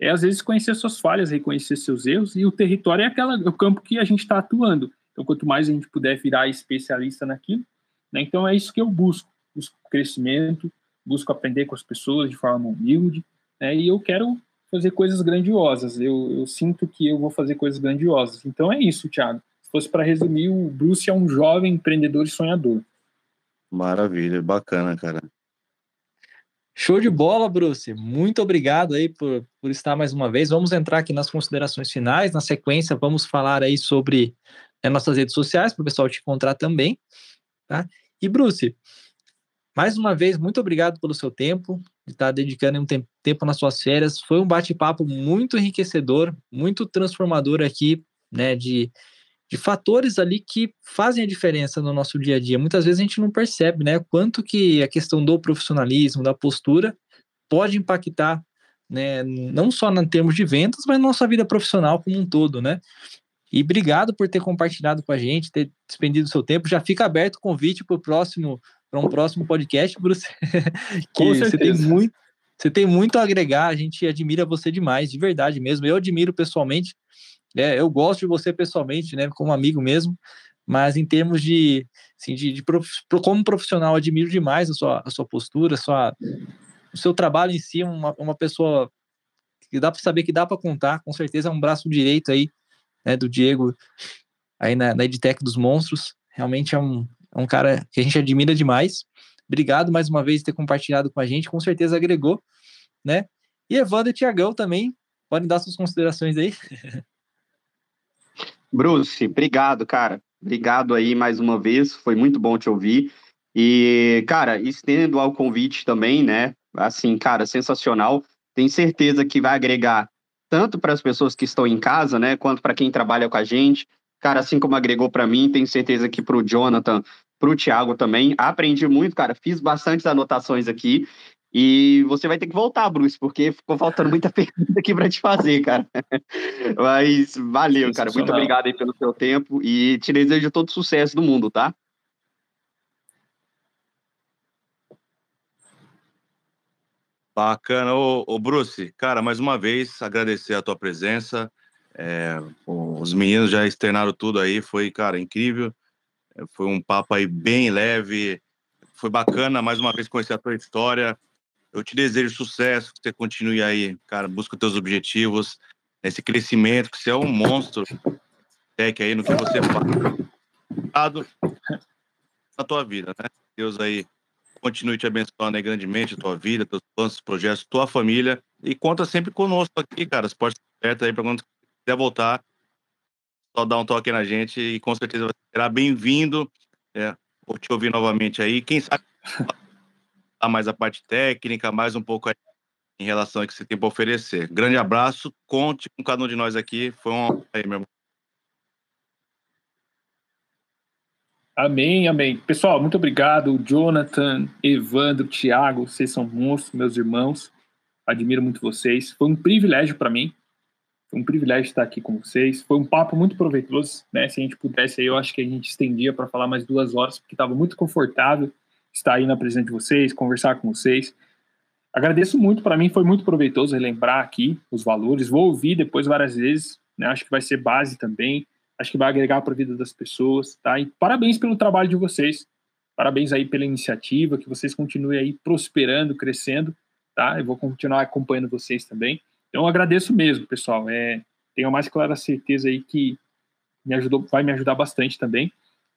é às vezes conhecer suas falhas, reconhecer seus erros, e o território é aquela, é o campo que a gente está atuando. Então, quanto mais a gente puder virar especialista naquilo, né, então é isso que eu busco. Busco crescimento, busco aprender com as pessoas de forma humilde, né, e eu quero fazer coisas grandiosas. Eu, eu sinto que eu vou fazer coisas grandiosas. Então é isso, Thiago. Se fosse para resumir, o Bruce é um jovem empreendedor e sonhador. Maravilha, bacana, cara. Show de bola, Bruce. Muito obrigado aí por, por estar mais uma vez. Vamos entrar aqui nas considerações finais. Na sequência, vamos falar aí sobre né, nossas redes sociais, para o pessoal te encontrar também. Tá? E, Bruce, mais uma vez, muito obrigado pelo seu tempo, de estar dedicando um tempo nas suas férias. Foi um bate-papo muito enriquecedor, muito transformador aqui, né, de de fatores ali que fazem a diferença no nosso dia a dia. Muitas vezes a gente não percebe, né, quanto que a questão do profissionalismo, da postura, pode impactar, né, não só em termos de vendas, mas na nossa vida profissional como um todo, né? E obrigado por ter compartilhado com a gente, ter despendido o seu tempo. Já fica aberto o convite para o próximo, para um próximo podcast, Bruce. *laughs* que você tem muito, você tem muito a agregar. A gente admira você demais, de verdade mesmo. Eu admiro pessoalmente é, eu gosto de você pessoalmente, né, como amigo mesmo, mas em termos de, assim, de, de prof, como profissional, admiro demais a sua, a sua postura, a sua, o seu trabalho em si, uma, uma pessoa que dá para saber que dá para contar, com certeza é um braço direito aí, né, do Diego, aí na, na Edtech dos Monstros, realmente é um, é um cara que a gente admira demais. Obrigado mais uma vez por ter compartilhado com a gente, com certeza agregou, né? E Evandro e Tiagão também, podem dar suas considerações aí. *laughs* Bruce, obrigado, cara. Obrigado aí mais uma vez, foi muito bom te ouvir. E, cara, estendo ao convite também, né? Assim, cara, sensacional. Tenho certeza que vai agregar tanto para as pessoas que estão em casa, né, quanto para quem trabalha com a gente. Cara, assim como agregou para mim, tenho certeza que para o Jonathan, para o Thiago também. Aprendi muito, cara. Fiz bastantes anotações aqui e você vai ter que voltar, Bruce, porque ficou faltando muita *laughs* pergunta aqui para te fazer, cara. *laughs* Mas valeu, cara. Muito obrigado aí pelo seu tempo e te desejo todo sucesso do mundo, tá? Bacana. Ô, ô, Bruce, cara, mais uma vez agradecer a tua presença. É, os meninos já externaram tudo aí, foi, cara, incrível. Foi um papo aí bem leve, foi bacana mais uma vez conhecer a tua história, eu te desejo sucesso, que você continue aí, cara, busca os teus objetivos, esse crescimento, que você é um monstro. Tech aí no que você faz. Na tua vida, né? Deus aí continue te abençoando aí grandemente, a tua vida, teus planos, projetos, tua família. E conta sempre conosco aqui, cara, as portas abertas aí para quando quiser voltar, só dá um toque na gente e com certeza será bem-vindo, é, vou te ouvir novamente aí, quem sabe mais a parte técnica, mais um pouco em relação ao que você tem para oferecer. Grande abraço, conte com cada um de nós aqui. Foi um aí, meu irmão. Amém, amém. Pessoal, muito obrigado. Jonathan, Evandro, Thiago, vocês são monstros, meus irmãos. Admiro muito vocês. Foi um privilégio para mim. Foi um privilégio estar aqui com vocês. Foi um papo muito proveitoso, né? Se a gente pudesse, eu acho que a gente estendia para falar mais duas horas, porque estava muito confortável estar aí na presença de vocês, conversar com vocês. Agradeço muito, para mim foi muito proveitoso relembrar aqui os valores. Vou ouvir depois várias vezes, né? acho que vai ser base também, acho que vai agregar para a vida das pessoas, tá? E parabéns pelo trabalho de vocês. Parabéns aí pela iniciativa, que vocês continuem aí prosperando, crescendo, tá? Eu vou continuar acompanhando vocês também. Então, agradeço mesmo, pessoal. É, tenho a mais clara certeza aí que me ajudou, vai me ajudar bastante também.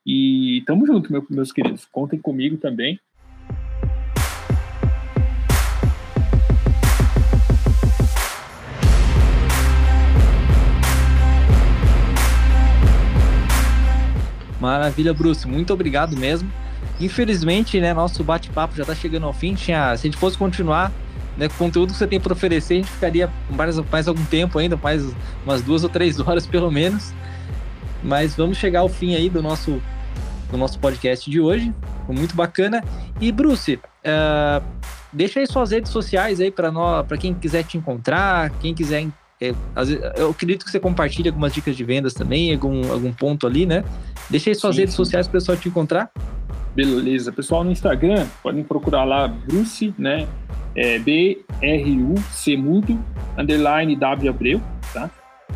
E tamo junto, meu, meus queridos. Contem comigo também. Maravilha, Bruce. Muito obrigado mesmo. Infelizmente, né, nosso bate-papo já está chegando ao fim. Tinha, se a gente fosse continuar, né, com o conteúdo que você tem para oferecer, a gente ficaria mais, mais algum tempo ainda, mais umas duas ou três *laughs* horas pelo menos. Mas vamos chegar ao fim aí do nosso, do nosso podcast de hoje. Foi muito bacana. E, Bruce, uh, deixa aí suas redes sociais aí para quem quiser te encontrar, quem quiser é, eu acredito que você compartilha algumas dicas de vendas também, algum, algum ponto ali, né? Deixa aí suas sim, redes sim. sociais para o pessoal te encontrar. Beleza. Pessoal, no Instagram, podem procurar lá Bruce, né? É B-R-U-C mudo, underline W Abreu, tá?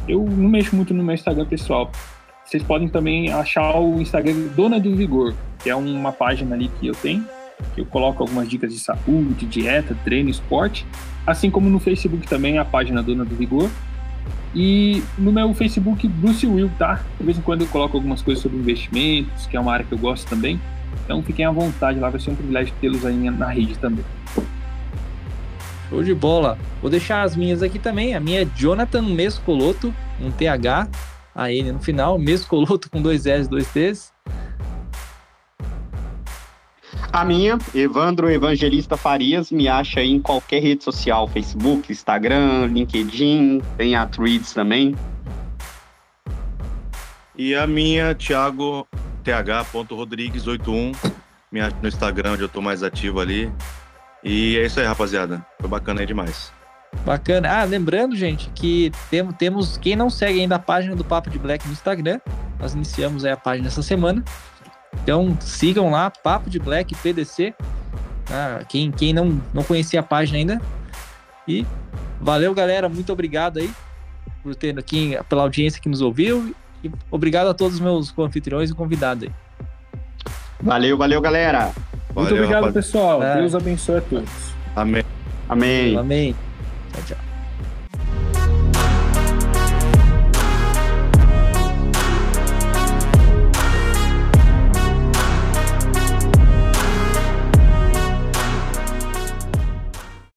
Eu não mexo muito no meu Instagram pessoal. Vocês podem também achar o Instagram Dona do Vigor, que é uma página ali que eu tenho, que eu coloco algumas dicas de saúde, dieta, treino, esporte. Assim como no Facebook também, a página Dona do Vigor. E no meu Facebook, Bruce Will, tá? De vez em quando eu coloco algumas coisas sobre investimentos, que é uma área que eu gosto também. Então fiquem à vontade lá, vai ser um privilégio tê-los aí na rede também. Show de bola. Vou deixar as minhas aqui também. A minha é Jonathan Mescoloto, um TH, a N no final, Mescoloto com dois S, dois T's. A minha, Evandro Evangelista Farias, me acha aí em qualquer rede social, Facebook, Instagram, LinkedIn, tem a Threads também. E a minha, Thiago th.rodrigues81, me acha no Instagram, onde eu tô mais ativo ali. E é isso aí, rapaziada. Foi bacana aí demais. Bacana. Ah, lembrando, gente, que tem, temos. Quem não segue ainda a página do Papo de Black no Instagram, nós iniciamos aí a página essa semana. Então sigam lá, Papo de Black PDC. Ah, quem quem não, não conhecia a página ainda. E valeu, galera. Muito obrigado aí por ter aqui, pela audiência que nos ouviu. E obrigado a todos os meus anfitriões e convidados aí. Valeu, valeu, galera. Muito obrigado, rapaz. pessoal. É. Deus abençoe a todos. Amém. Amém. Amém. Good job.